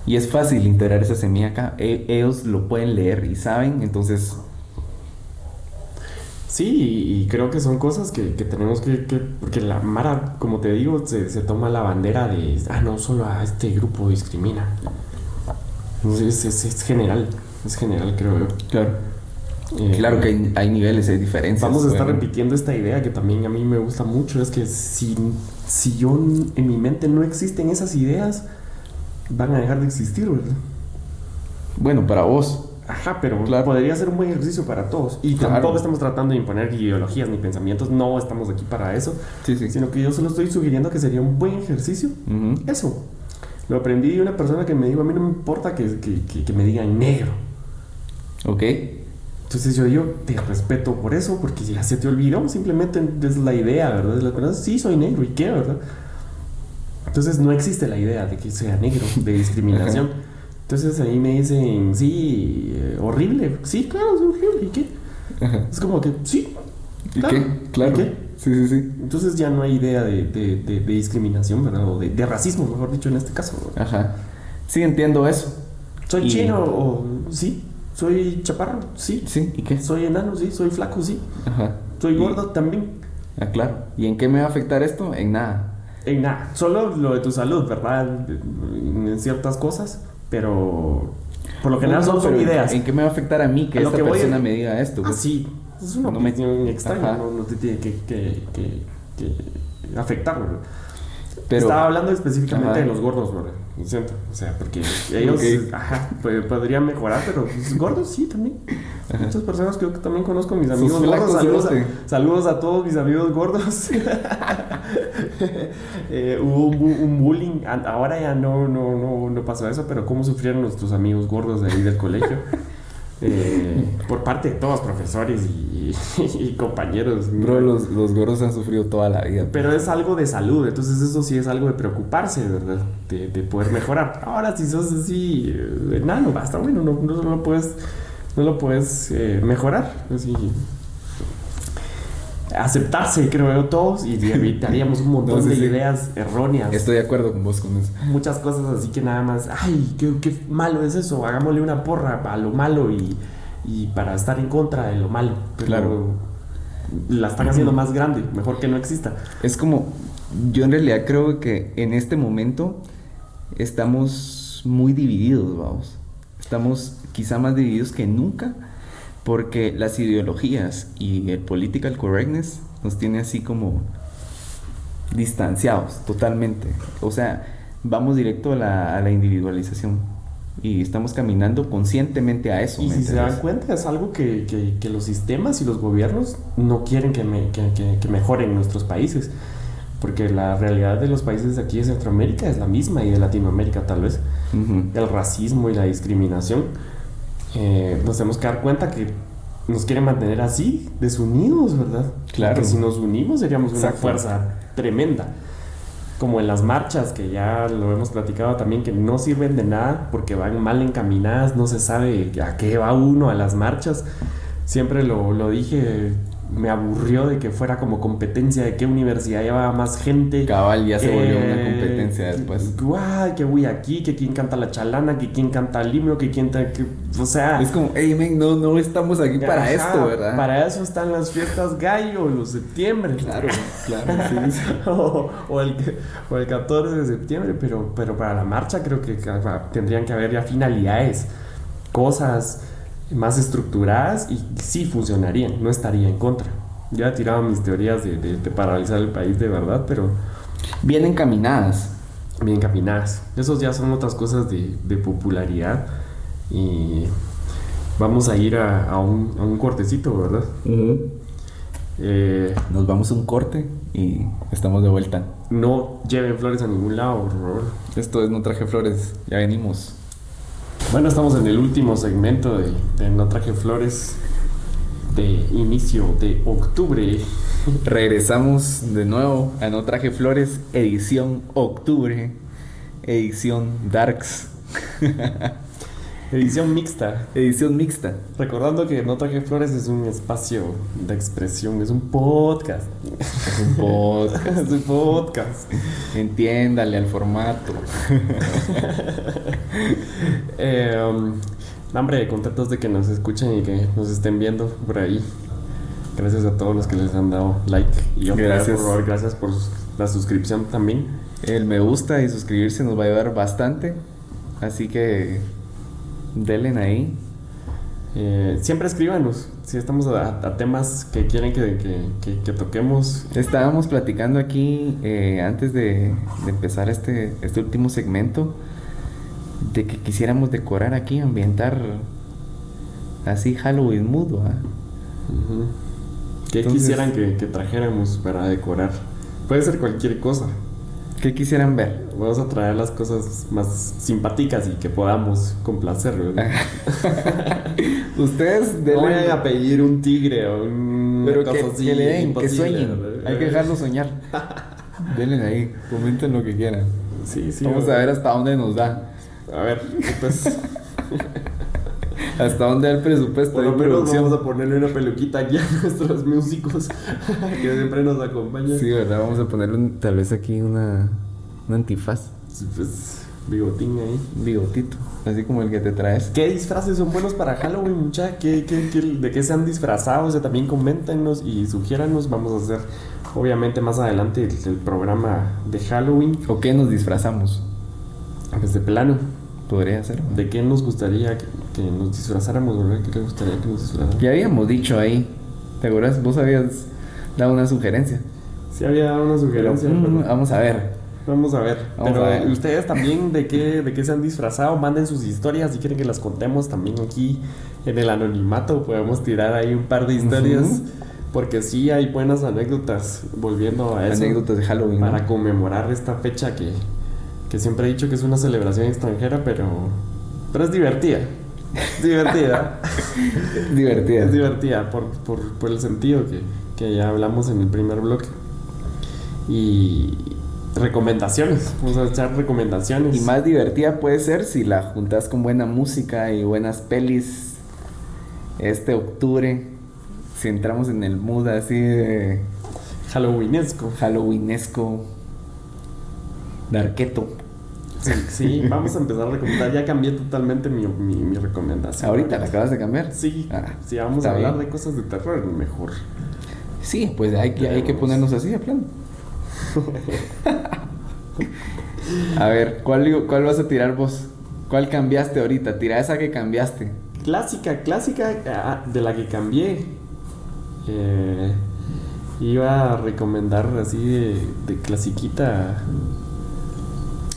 Y es fácil integrar esa semilla acá. E, ellos lo pueden leer y saben, entonces Sí, y, creo que son cosas que, tenemos que, Porque la Mara, como te digo, se, toma la bandera de. Ah, no, solo a este grupo discrimina. Es, es, general. Es general, creo yo. Claro. Eh, claro que hay, niveles, hay diferencias. Vamos a estar repitiendo esta idea que también a mí me gusta mucho. Es que si, si yo en mi mente no existen esas ideas, van a dejar de existir, ¿verdad? Bueno, para vos. Ajá, pero podría ser un buen ejercicio para todos. Y tampoco estamos tratando de imponer ideologías ni pensamientos, no estamos aquí para eso. Sí, sí. Sino que yo solo estoy sugiriendo que sería un buen ejercicio. Eso. Lo aprendí de una persona que me dijo, a mí no me importa que, que, que, me digan negro. Ok. Entonces yo digo, te respeto por eso, porque ya se te olvidó, simplemente es la idea, ¿verdad? La sí, soy negro, ¿y qué, verdad? Entonces no existe la idea de que sea negro, de discriminación. Entonces ahí me dicen, sí, eh, horrible. Sí, claro, es horrible. ¿Y qué? Es como que, sí. ¿Y qué? Claro. ¿Y qué? Sí, sí, sí. Entonces ya no hay idea de, de, de, discriminación, ¿verdad? O de, racismo, mejor dicho, en este caso. Ajá. Sí, entiendo eso. ¿Soy chino o sí? ¿Soy chaparro? Sí. Sí, ¿y qué? ¿Soy enano? Sí. ¿Soy flaco? Sí. Ajá. ¿Soy gordo? También. Ah, claro. ¿Y en qué me va a afectar esto? En nada. En nada. Solo lo de tu salud, ¿verdad? En ciertas cosas pero por lo general son, son ideas. ¿En qué me va a afectar a mí que esta persona me diga esto? Ah, sí, es una no opinión extraña, no, te tiene que, que, que, afectar. Estaba hablando específicamente de los gordos, ¿verdad? Lo siento. O sea, porque ellos ajá, pues, podrían mejorar, pero pues, gordos sí también. Muchas personas creo que también conozco mis amigos gordos. Saludos a, saludos a, todos mis amigos gordos. eh, hubo un, bullying. Ahora ya no, no, no, no pasó eso, pero cómo sufrieron nuestros amigos gordos de ahí del colegio. Eh, por parte de todos, profesores y, compañeros. Bro, los, los, gordos han sufrido toda la vida. Pero es algo de salud, entonces eso sí es algo de preocuparse, ¿verdad? De, de poder mejorar. Ahora, si sos así, eh, enano, basta, bueno, no, no, lo puedes, no lo puedes eh, mejorar. Así, aceptarse, creo yo, todos y evitaríamos un montón de ideas erróneas. Estoy de acuerdo con vos con eso. Muchas cosas así que nada más, ay, qué, qué malo es eso, hagámosle una porra a lo malo y, y para estar en contra de lo malo. claro. La están haciendo más grande, mejor que no exista. Es como, yo en realidad creo que en este momento estamos muy divididos, vamos. Estamos quizá más divididos que nunca porque las ideologías y el political correctness nos tiene así como distanciados totalmente. O sea, vamos directo a la, individualización y estamos caminando conscientemente a eso. Y si se dan cuenta, es algo que, los sistemas y los gobiernos no quieren que, mejoren nuestros países. Porque la realidad de los países de aquí de Centroamérica es la misma y de Latinoamérica tal vez. El racismo y la discriminación eh, nos tenemos que dar cuenta que nos quieren mantener así, desunidos, ¿verdad? Claro. Que si nos unimos seríamos una fuerza tremenda. Como en las marchas, que ya lo hemos platicado también, que no sirven de nada porque van mal encaminadas, no se sabe a qué va uno a las marchas. Siempre lo, lo dije, me aburrió de que fuera como competencia de qué universidad llevaba más gente. Cabal, ya se volvió una eh, competencia después. Guau, que voy aquí, que quién canta la chalana, que quién canta el himno, que quién... Que, o sea... Es como, hey, men, no, no estamos aquí para esto, ¿verdad? Para eso están las fiestas gallo, los septiembre. Claro, claro, sí. o, el, o el 14 de septiembre, pero, pero para la marcha creo que tendrían que haber ya finalidades, cosas más estructuradas y sí funcionarían, no estaría en contra. Ya he tirado mis teorías de, paralizar el país de verdad, pero... Bien encaminadas. Bien encaminadas. Esos ya son otras cosas de, popularidad y vamos a ir a, un, cortecito, ¿verdad? Eh, Nos vamos a un corte y estamos de vuelta. No lleven flores a ningún lado, Esto es No Traje Flores, ya venimos. Bueno, estamos en el último segmento de, No Traje Flores de inicio de octubre. Regresamos de nuevo a No Traje Flores, edición octubre, edición Darks. Edición mixta. Edición mixta. Recordando que No Traje Flores es un espacio de expresión, es un podcast. Es un podcast. es un podcast. Entiéndale al formato. eh, um, hombre, contentos de que nos escuchen y que nos estén viendo por ahí. Gracias a todos los que les han dado like. Y gracias. por favor, gracias por la suscripción también. El me gusta y suscribirse nos va a ayudar bastante. Así que Delen ahí. Eh, siempre escríbanos si estamos a, temas que quieren que, toquemos. Estábamos platicando aquí eh, antes de, empezar este, este último segmento de que quisiéramos decorar aquí, ambientar así Halloween mood. ¿Qué quisieran que, trajéramos para decorar? Puede ser cualquier cosa. ¿Qué quisieran ver? Vamos a traer las cosas más simpáticas y que podamos complacer. Ustedes deben a pedir un tigre o un Pero que, que, le den, que sueñen. Hay que dejarlo soñar. Denle ahí, comenten lo que quieran. Sí, sí. Vamos a ver hasta dónde nos da. A ver, pues. hasta dónde el presupuesto. Por lo menos vamos a ponerle una peluquita aquí a nuestros músicos que siempre nos acompañan. Sí, ¿verdad? Vamos a ponerle tal vez aquí una, una antifaz. Sí, pues bigotín ahí. Bigotito, así como el que te traes. ¿Qué disfraces son buenos para Halloween, mucha? ¿Qué, qué, de qué se han disfrazado? O sea, también coméntenos y sugiéranos. Vamos a hacer, obviamente, más adelante el, programa de Halloween. ¿O qué nos disfrazamos? Pues de plano. Podría ser. ¿De qué nos gustaría que, nos disfrazáramos, verdad? ¿Qué te gustaría que nos disfrazáramos? Ya habíamos dicho ahí. ¿Te acuerdas? Vos habías dado una sugerencia. Sí, había dado una sugerencia. Mm, vamos a ver. Vamos a ver. Pero ustedes también, ¿de qué, ¿de qué se han disfrazado? Manden sus historias si quieren que las contemos también aquí en el anonimato. Podemos tirar ahí un par de historias. Porque sí hay buenas anécdotas, volviendo a eso. Anécdotas de Halloween. Para conmemorar esta fecha que, que siempre he dicho que es una celebración extranjera, pero, pero es divertida. divertida. divertida. Es divertida por, por, por el sentido que, que ya hablamos en el primer bloque. Y recomendaciones, vamos a echar recomendaciones. Y más divertida puede ser si la juntas con buena música y buenas pelis este octubre. Si entramos en el mood así de. Halloweenesco. Halloweenesco. Darketo. Sí, sí, vamos a empezar a recomendar. Ya cambié totalmente mi, mi, recomendación. ¿Ahorita la acabas de cambiar? Sí. Ah, sí, vamos a hablar de cosas de terror mejor. Sí, pues hay que, hay que ponernos así de plan. a ver, ¿cuál, ¿cuál vas a tirar vos? ¿Cuál cambiaste ahorita? Tira esa que cambiaste. Clásica, clásica ah, de la que cambié. Eh, iba a recomendar así de, de clasiquita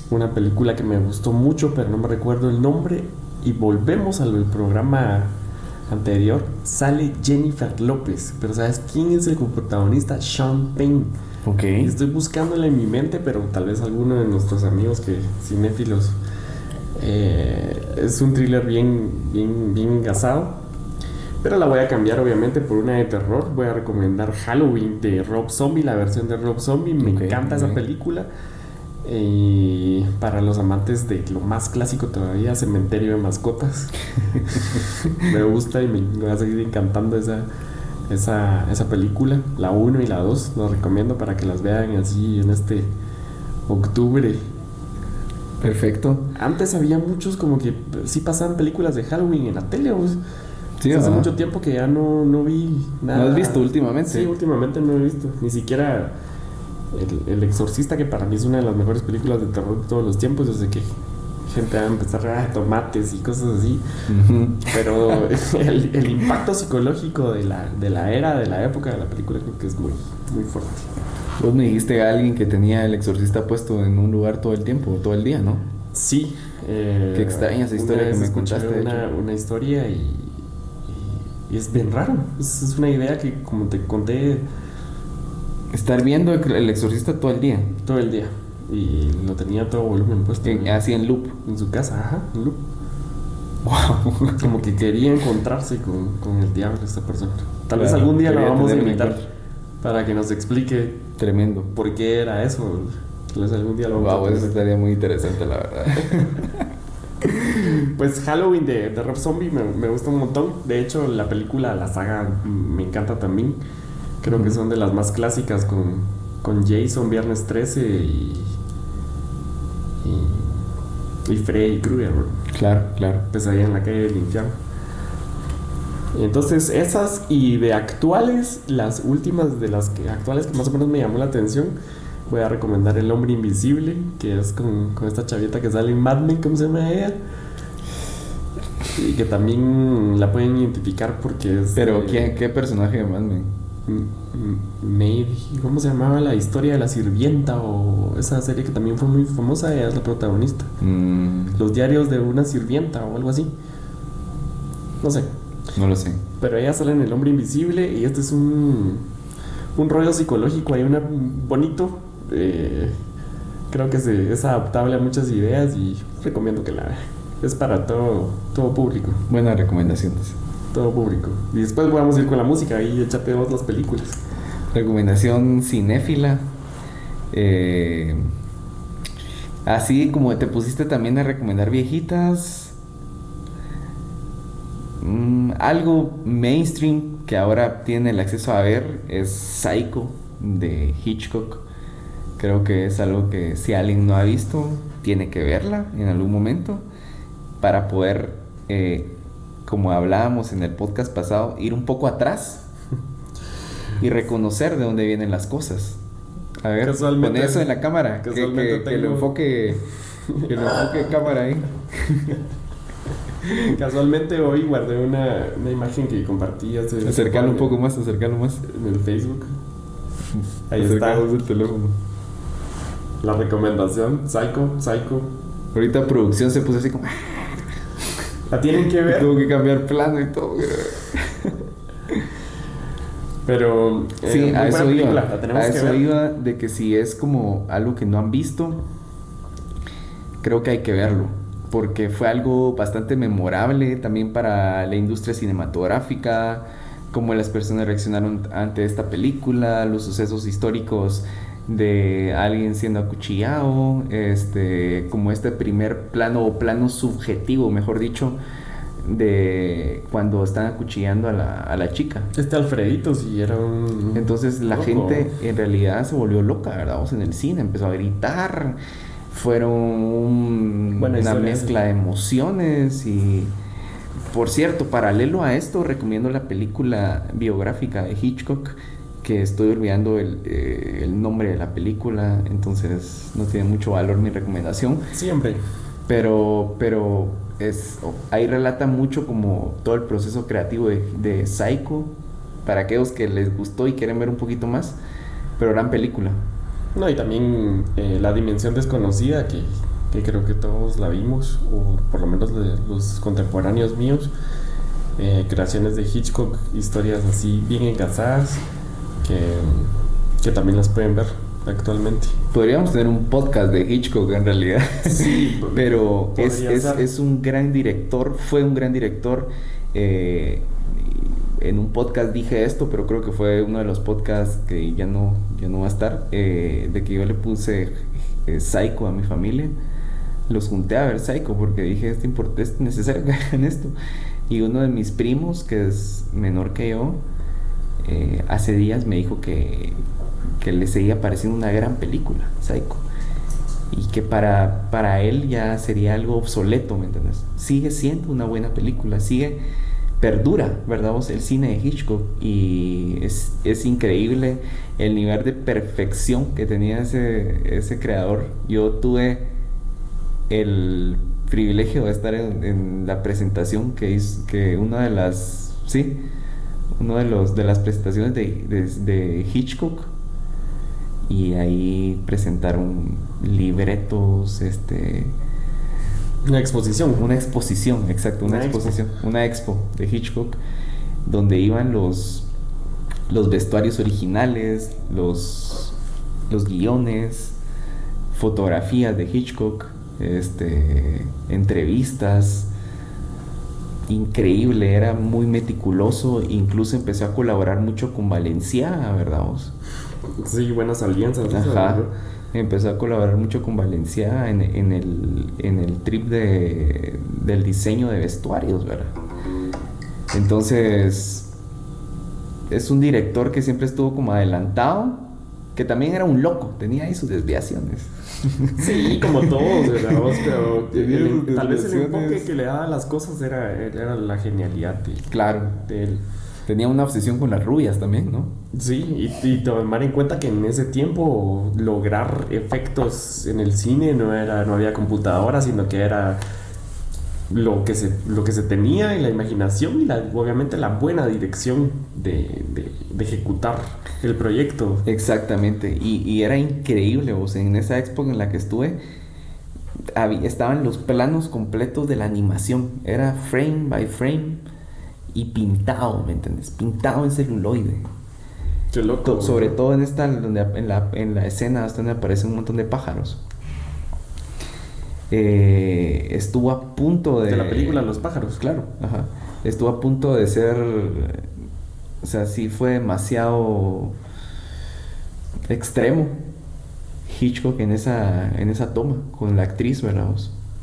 una película que me gustó mucho, pero no me recuerdo el nombre. Y volvemos al programa anterior. Sale Jennifer López, pero ¿sabes quién es el protagonista? Sean Penn. Ok. Estoy buscándole en mi mente, pero tal vez alguno de nuestros amigos que cinéfilos. Eh, es un thriller bien, bien, bien gasado. Pero la voy a cambiar obviamente por una de terror. Voy a recomendar Halloween de Rob Zombie, la versión de Rob Zombie. Me encanta esa película. Y para los amantes de lo más clásico todavía, Cementerio de Mascotas. me gusta y me va a seguir encantando esa, esa, esa película. La 1 y la 2 los recomiendo para que las vean así en este octubre. Perfecto. Antes había muchos como que sí pasaban películas de Halloween en la tele. Sí, hace mucho tiempo que ya no, no vi nada. ¿No has visto últimamente? Sí, últimamente no he visto. Ni siquiera el, Exorcista, que para mí es una de las mejores películas de terror de todos los tiempos. Sé que gente va a empezar a tomates y cosas así. Pero el, impacto psicológico de la, de la era, de la época de la película, creo que es muy, muy fuerte. Vos me dijiste a alguien que tenía el exorcista puesto en un lugar todo el tiempo, todo el día, ¿no? Sí. Eh, Qué extraña esa historia que me contaste. Una, una historia y, y, es bien raro. Es, es una idea que, como te conté, Estar viendo el exorcista todo el día. Todo el día. Y lo tenía todo volumen puesto. así en loop. En su casa, ajá, en loop. Wow. Como que quería encontrarse con, con el diablo esta persona. Tal vez algún día lo vamos a invitar para que nos explique. Tremendo. ¿Por qué era eso? Tal vez algún día lo vamos wow, a eso estaría muy interesante, la verdad. pues Halloween de, de Rob Zombie me, me gusta un montón. De hecho, la película, la saga, me encanta también. Creo que son de las más clásicas con, con Jason, Viernes 13 y. y, y Freddy Krueger. Claro, claro. Pesadilla en la calle del infierno. Entonces, esas y de actuales, las últimas de las que actuales que más o menos me llamó la atención, voy a recomendar El Hombre Invisible, que es con, con esta chavita que sale en Mad Men, ¿cómo se llama ella? Y que también la pueden identificar porque es. Pero, ¿qué personaje de Mad Men? ¿Cómo se llamaba la historia de la sirvienta? O esa serie que también fue muy famosa, ella es la protagonista. Mm. Los diarios de una sirvienta o algo así. No sé. No lo sé. Pero ella sale en El Hombre Invisible y este es un, un rollo psicológico, hay una bonito. Eh, creo que es adaptable a muchas ideas y recomiendo que la Es para todo, todo público. Buena recomendación. Todo público. Y después a ir con la música y échate dos las películas. Recomendación cinéfila. Eh, así como te pusiste también a recomendar viejitas. Mm, algo mainstream que ahora tiene el acceso a ver es Psycho de Hitchcock. Creo que es algo que si alguien no ha visto, tiene que verla en algún momento para poder eh, como hablábamos en el podcast pasado, ir un poco atrás y reconocer de dónde vienen las cosas. A ver, pon eso en la cámara, que, que, lo enfoque, que lo enfoque cámara ahí. Casualmente hoy guardé una, una imagen que compartí hace... Acercalo un poco más, acercalo más. En el Facebook. Ahí está. el teléfono. La recomendación, Psycho, Psycho. Ahorita producción se puso así como... La tienen que ver. Tuvo que cambiar plano y todo. Pero eh, sí, a eso iba. a eso iba de que si es como algo que no han visto, creo que hay que verlo. Porque fue algo bastante memorable también para la industria cinematográfica, cómo las personas reaccionaron ante esta película, los sucesos históricos de alguien siendo acuchillado, este, como este primer plano o plano subjetivo, mejor dicho, de cuando están acuchillando a la, a la chica. Este Alfredito sí era un... Entonces la gente en realidad se volvió loca, ¿verdad? en el cine empezó a gritar, fueron una mezcla de emociones y... Por cierto, paralelo a esto, recomiendo la película biográfica de Hitchcock, que estoy olvidando el, eh, el nombre de la película, entonces no tiene mucho valor mi recomendación. Siempre. Pero, pero es, ahí relata mucho como todo el proceso creativo de, de Psycho, para aquellos que les gustó y quieren ver un poquito más, pero gran película. No, y también eh, La Dimensión Desconocida, que, que, creo que todos la vimos, o por lo menos los contemporáneos míos, eh, creaciones de Hitchcock, historias así bien encasadas, que, que también las pueden ver actualmente. Podríamos tener un podcast de Hitchcock en realidad. Sí, pero es, es, es, un gran director, fue un gran director. Eh, en un podcast dije esto, pero creo que fue uno de los podcasts que ya no, ya no va a estar, eh, de que yo le puse eh, Psycho a mi familia. Los junté a ver Psycho porque dije, es, es necesario que hagan esto. Y uno de mis primos, que es menor que yo, hace días me dijo que, le seguía pareciendo una gran película, Psycho. Y que para, para él ya sería algo obsoleto, ¿me entiendes? Sigue siendo una buena película, sigue, perdura, ¿verdad? el cine de Hitchcock y es, es, increíble el nivel de perfección que tenía ese, ese creador. Yo tuve el privilegio de estar en, la presentación que hizo, que una de las, sí, uno de los de las presentaciones de, de Hitchcock y ahí presentaron libretos, este... Una exposición. Una exposición, exacto, una, exposición, una expo de Hitchcock, donde iban los, los vestuarios originales, los, los guiones, fotografías de Hitchcock, este, entrevistas. Increíble, era muy meticuloso, incluso empezó a colaborar mucho con Valencia, ¿verdad? Vos? Sí, buenas alianzas. Ajá. Empezó a colaborar mucho con Valencia en, en, el, en el trip de, del diseño de vestuarios, ¿verdad? Entonces, es un director que siempre estuvo como adelantado, que también era un loco, tenía ahí sus desviaciones. Sí, como todos, ¿verdad? Pero tal vez el enfoque que le daba las cosas era, era la genialidad de, claro. de él. Tenía una obsesión con las rubias también, ¿no? Sí, y, tomar en cuenta que en ese tiempo lograr efectos en el cine no era no había computadora, sino que era lo que se, lo que se tenía y la imaginación y la, obviamente la buena dirección de, ejecutar el proyecto. Exactamente, y, era increíble, sea, en esa expo en la que estuve, estaban los planos completos de la animación, era frame by frame y pintado, ¿me entiendes? Pintado en celuloide. Qué loco. sobre todo en esta, donde, en, la, en la escena donde aparecen un montón de pájaros. Eh, estuvo a punto de... De la película Los pájaros. Claro, ajá. Estuvo a punto de ser... O sea, sí fue demasiado extremo Hitchcock en esa, en esa toma con la actriz, ¿verdad?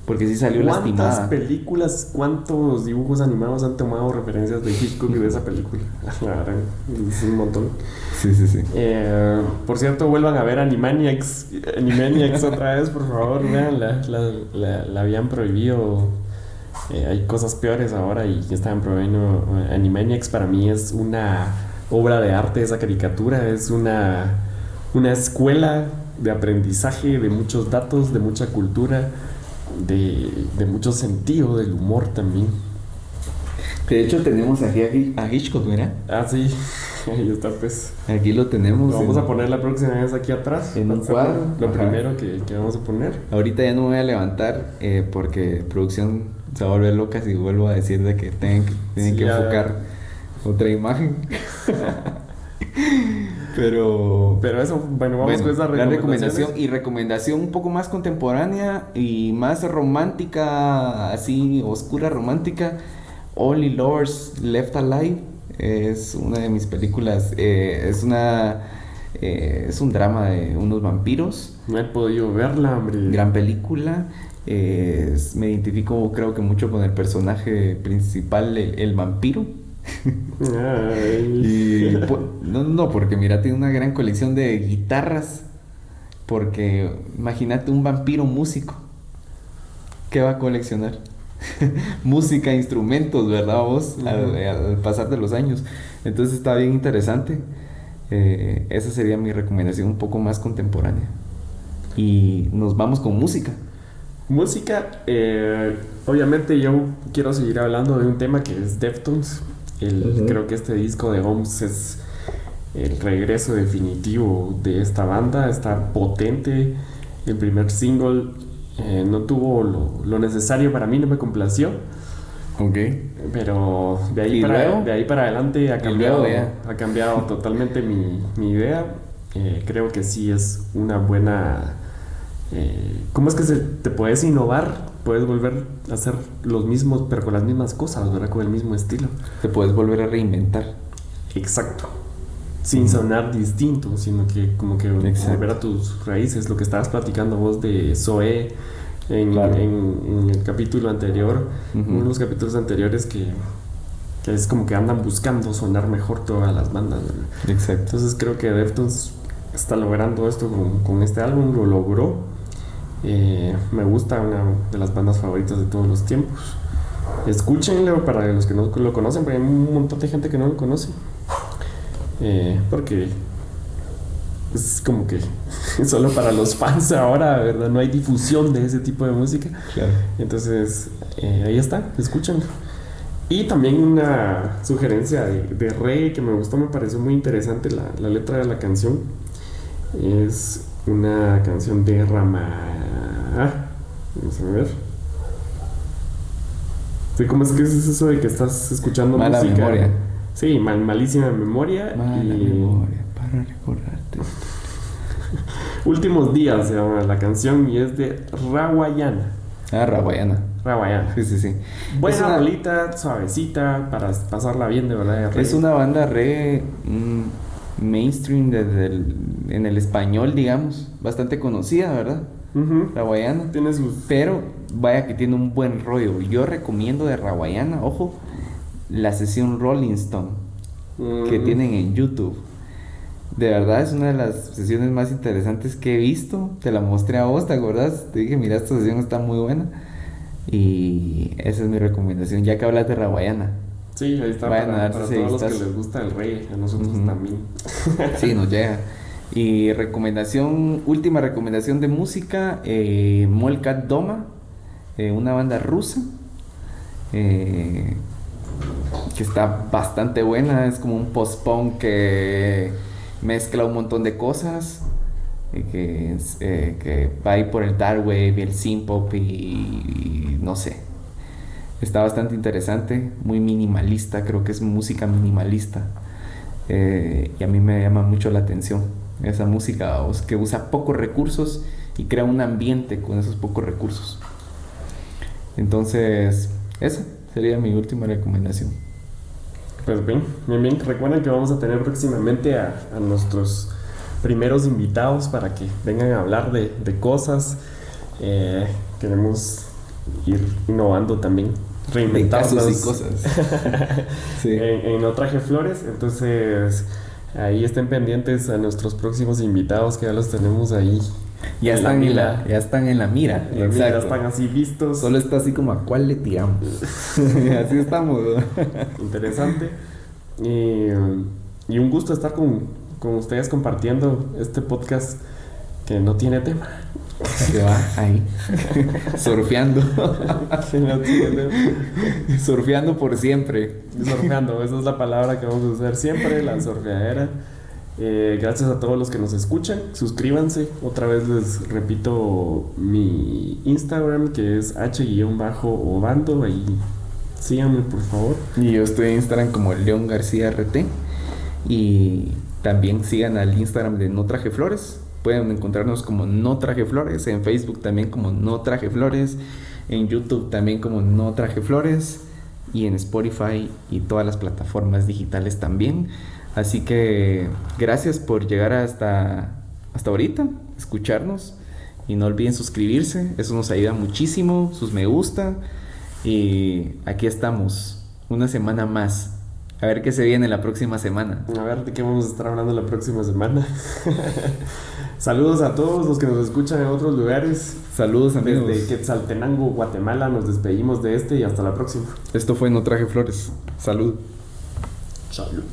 Porque sí salió lastimada. ¿Cuántas películas, cuántos dibujos animados han tomado referencias de Hitchcock y de esa película? es un montón. Sí, sí, sí. Eh, por cierto, vuelvan a ver Animaniacs. Animaniacs otra vez, por favor, vean, la, la, la, habían prohibido. Eh, hay cosas peores ahora y ya estaban prohibiendo. Animaniacs para mí es una obra de arte, esa caricatura. Es una, una escuela de aprendizaje de muchos datos, de mucha cultura de, de mucho sentido del humor también. Que de hecho tenemos aquí a Hitchcock, ¿verdad? Ah, sí. Ahí está, pues. Aquí lo tenemos. Lo vamos a poner la próxima vez aquí atrás. En un cuadro. Lo primero que, que, vamos a poner. Ahorita ya no me voy a levantar eh, porque producción se va a volver loca si vuelvo a decir de que tienen, tienen que enfocar otra imagen. Pero. Pero eso, bueno, vamos con esa recomendación. Y recomendación un poco más contemporánea y más romántica, así, oscura romántica. Only Lords Left Alive es una de mis películas. Eh, es una. Eh, es un drama de unos vampiros. No he podido verla, hombre. Gran película. me identifico, creo que mucho con el personaje principal, el vampiro y, no, no, porque mira, tiene una gran colección de guitarras. Porque imagínate un vampiro músico. ¿Qué va a coleccionar? Música, instrumentos, ¿verdad? Vos, al, pasar de los años. Entonces está bien interesante. Eh, esa sería mi recomendación un poco más contemporánea. Y nos vamos con música. Música, eh, obviamente yo quiero seguir hablando de un tema que es Deftones. Creo que este disco de Holmes es el regreso definitivo de esta banda. Está potente. El primer single eh, no tuvo lo, necesario para mí, no me complació. Ok. Pero de ahí, para, de ahí para adelante ha cambiado, ha cambiado totalmente mi, idea. Eh, creo que sí es una buena... Eh, ¿Cómo es que se, te puedes innovar puedes volver a hacer los mismos, pero con las mismas cosas, ¿verdad? Con el mismo estilo. Te puedes volver a reinventar. Exacto. Sin sonar distinto, sino que como que volver a tus raíces. Lo que estabas platicando vos de Zoe en, en, el capítulo anterior, uno de los capítulos anteriores que, que, es como que andan buscando sonar mejor todas las bandas. Exacto. Entonces creo que Deftones está logrando esto con, con este álbum, lo logró eh, me gusta, una de las bandas favoritas de todos los tiempos. Escúchenlo para los que no lo conocen, porque hay un montón de gente que no lo conoce. Eh, porque es como que solo para los fans ahora, ¿verdad? No hay difusión de ese tipo de música. Entonces, eh, ahí está, escúchenlo. Y también una sugerencia de, de reggae que me gustó, me pareció muy interesante la, la letra de la canción. Es una canción de Rama Ah, vamos a ver. Sí, ¿cómo es que es eso de que estás escuchando Mala memoria. Sí, malísima memoria. Mala memoria, para recordarte. Últimos días se llama la canción y es de Rawayana. Ah, Rawayana. Rawayana. Sí, sí, sí. Buena rolita, suavecita, para pasarla bien de verdad. es una banda re mm, mainstream desde en el español, digamos. Bastante conocida, ¿verdad? Rawayana. Tiene sus... Pero vaya que tiene un buen rollo. Yo recomiendo de Rawayana, ojo, la sesión Rolling Stone que tienen en YouTube. De verdad es una de las sesiones más interesantes que he visto. Te la mostré a vos, ¿te acordás? Te dije, mira, esta sesión está muy buena. Y esa es mi recomendación, ya que hablas de Rawayana. Sí, ahí está. Vayan para, a todos los que les gusta el rey, a nosotros también. sí, nos llega. Y recomendación, última recomendación de música, eh, Molkat Doma, eh, una banda rusa, eh, que está bastante buena, es como un post-punk que mezcla un montón de cosas, que, que va ahí por el dark wave el synth pop y no sé. Está bastante interesante, muy minimalista, creo que es música minimalista. y a mí me llama mucho la atención esa música que usa pocos recursos y crea un ambiente con esos pocos recursos. Entonces, esa sería mi última recomendación. Pues bien, bien, bien. Recuerden que vamos a tener próximamente a, nuestros primeros invitados para que vengan a hablar de, cosas. Eh, queremos ir innovando también, reinventarnos. y cosas. en, en No Traje Flores, entonces Ahí estén pendientes a nuestros próximos invitados que ya los tenemos ahí. Ya están, en la, ya están en la mira. Ya están así vistos. Solo está así como a cuál le tiramos. así estamos. Interesante. Y, y, un gusto estar con, con ustedes compartiendo este podcast que no tiene tema. Que va ahí, surfeando. surfeando por siempre. Surfeando, esa es la palabra que vamos a usar siempre, la surfeadera. Eh, gracias a todos los que nos escuchan. Suscríbanse. Otra vez les repito mi Instagram que es h-obando. Ahí síganme por favor. Y yo estoy en Instagram como León García RT. Y también sigan al Instagram de No Traje Flores. Pueden encontrarnos como No Traje Flores. En Facebook también como No Traje Flores. En YouTube también como No Traje Flores. Y en Spotify y todas las plataformas digitales también. Así que gracias por llegar hasta, hasta ahorita, escucharnos. Y no olviden suscribirse, eso nos ayuda muchísimo, sus me gusta. Y aquí estamos, una semana más. A ver qué se viene la próxima semana. A ver de qué vamos a estar hablando la próxima semana. Saludos a todos los que nos escuchan en otros lugares. Saludos amigos. Desde Quetzaltenango, Guatemala, nos despedimos de este y hasta la próxima. Esto fue No Traje Flores. Salud. Salud.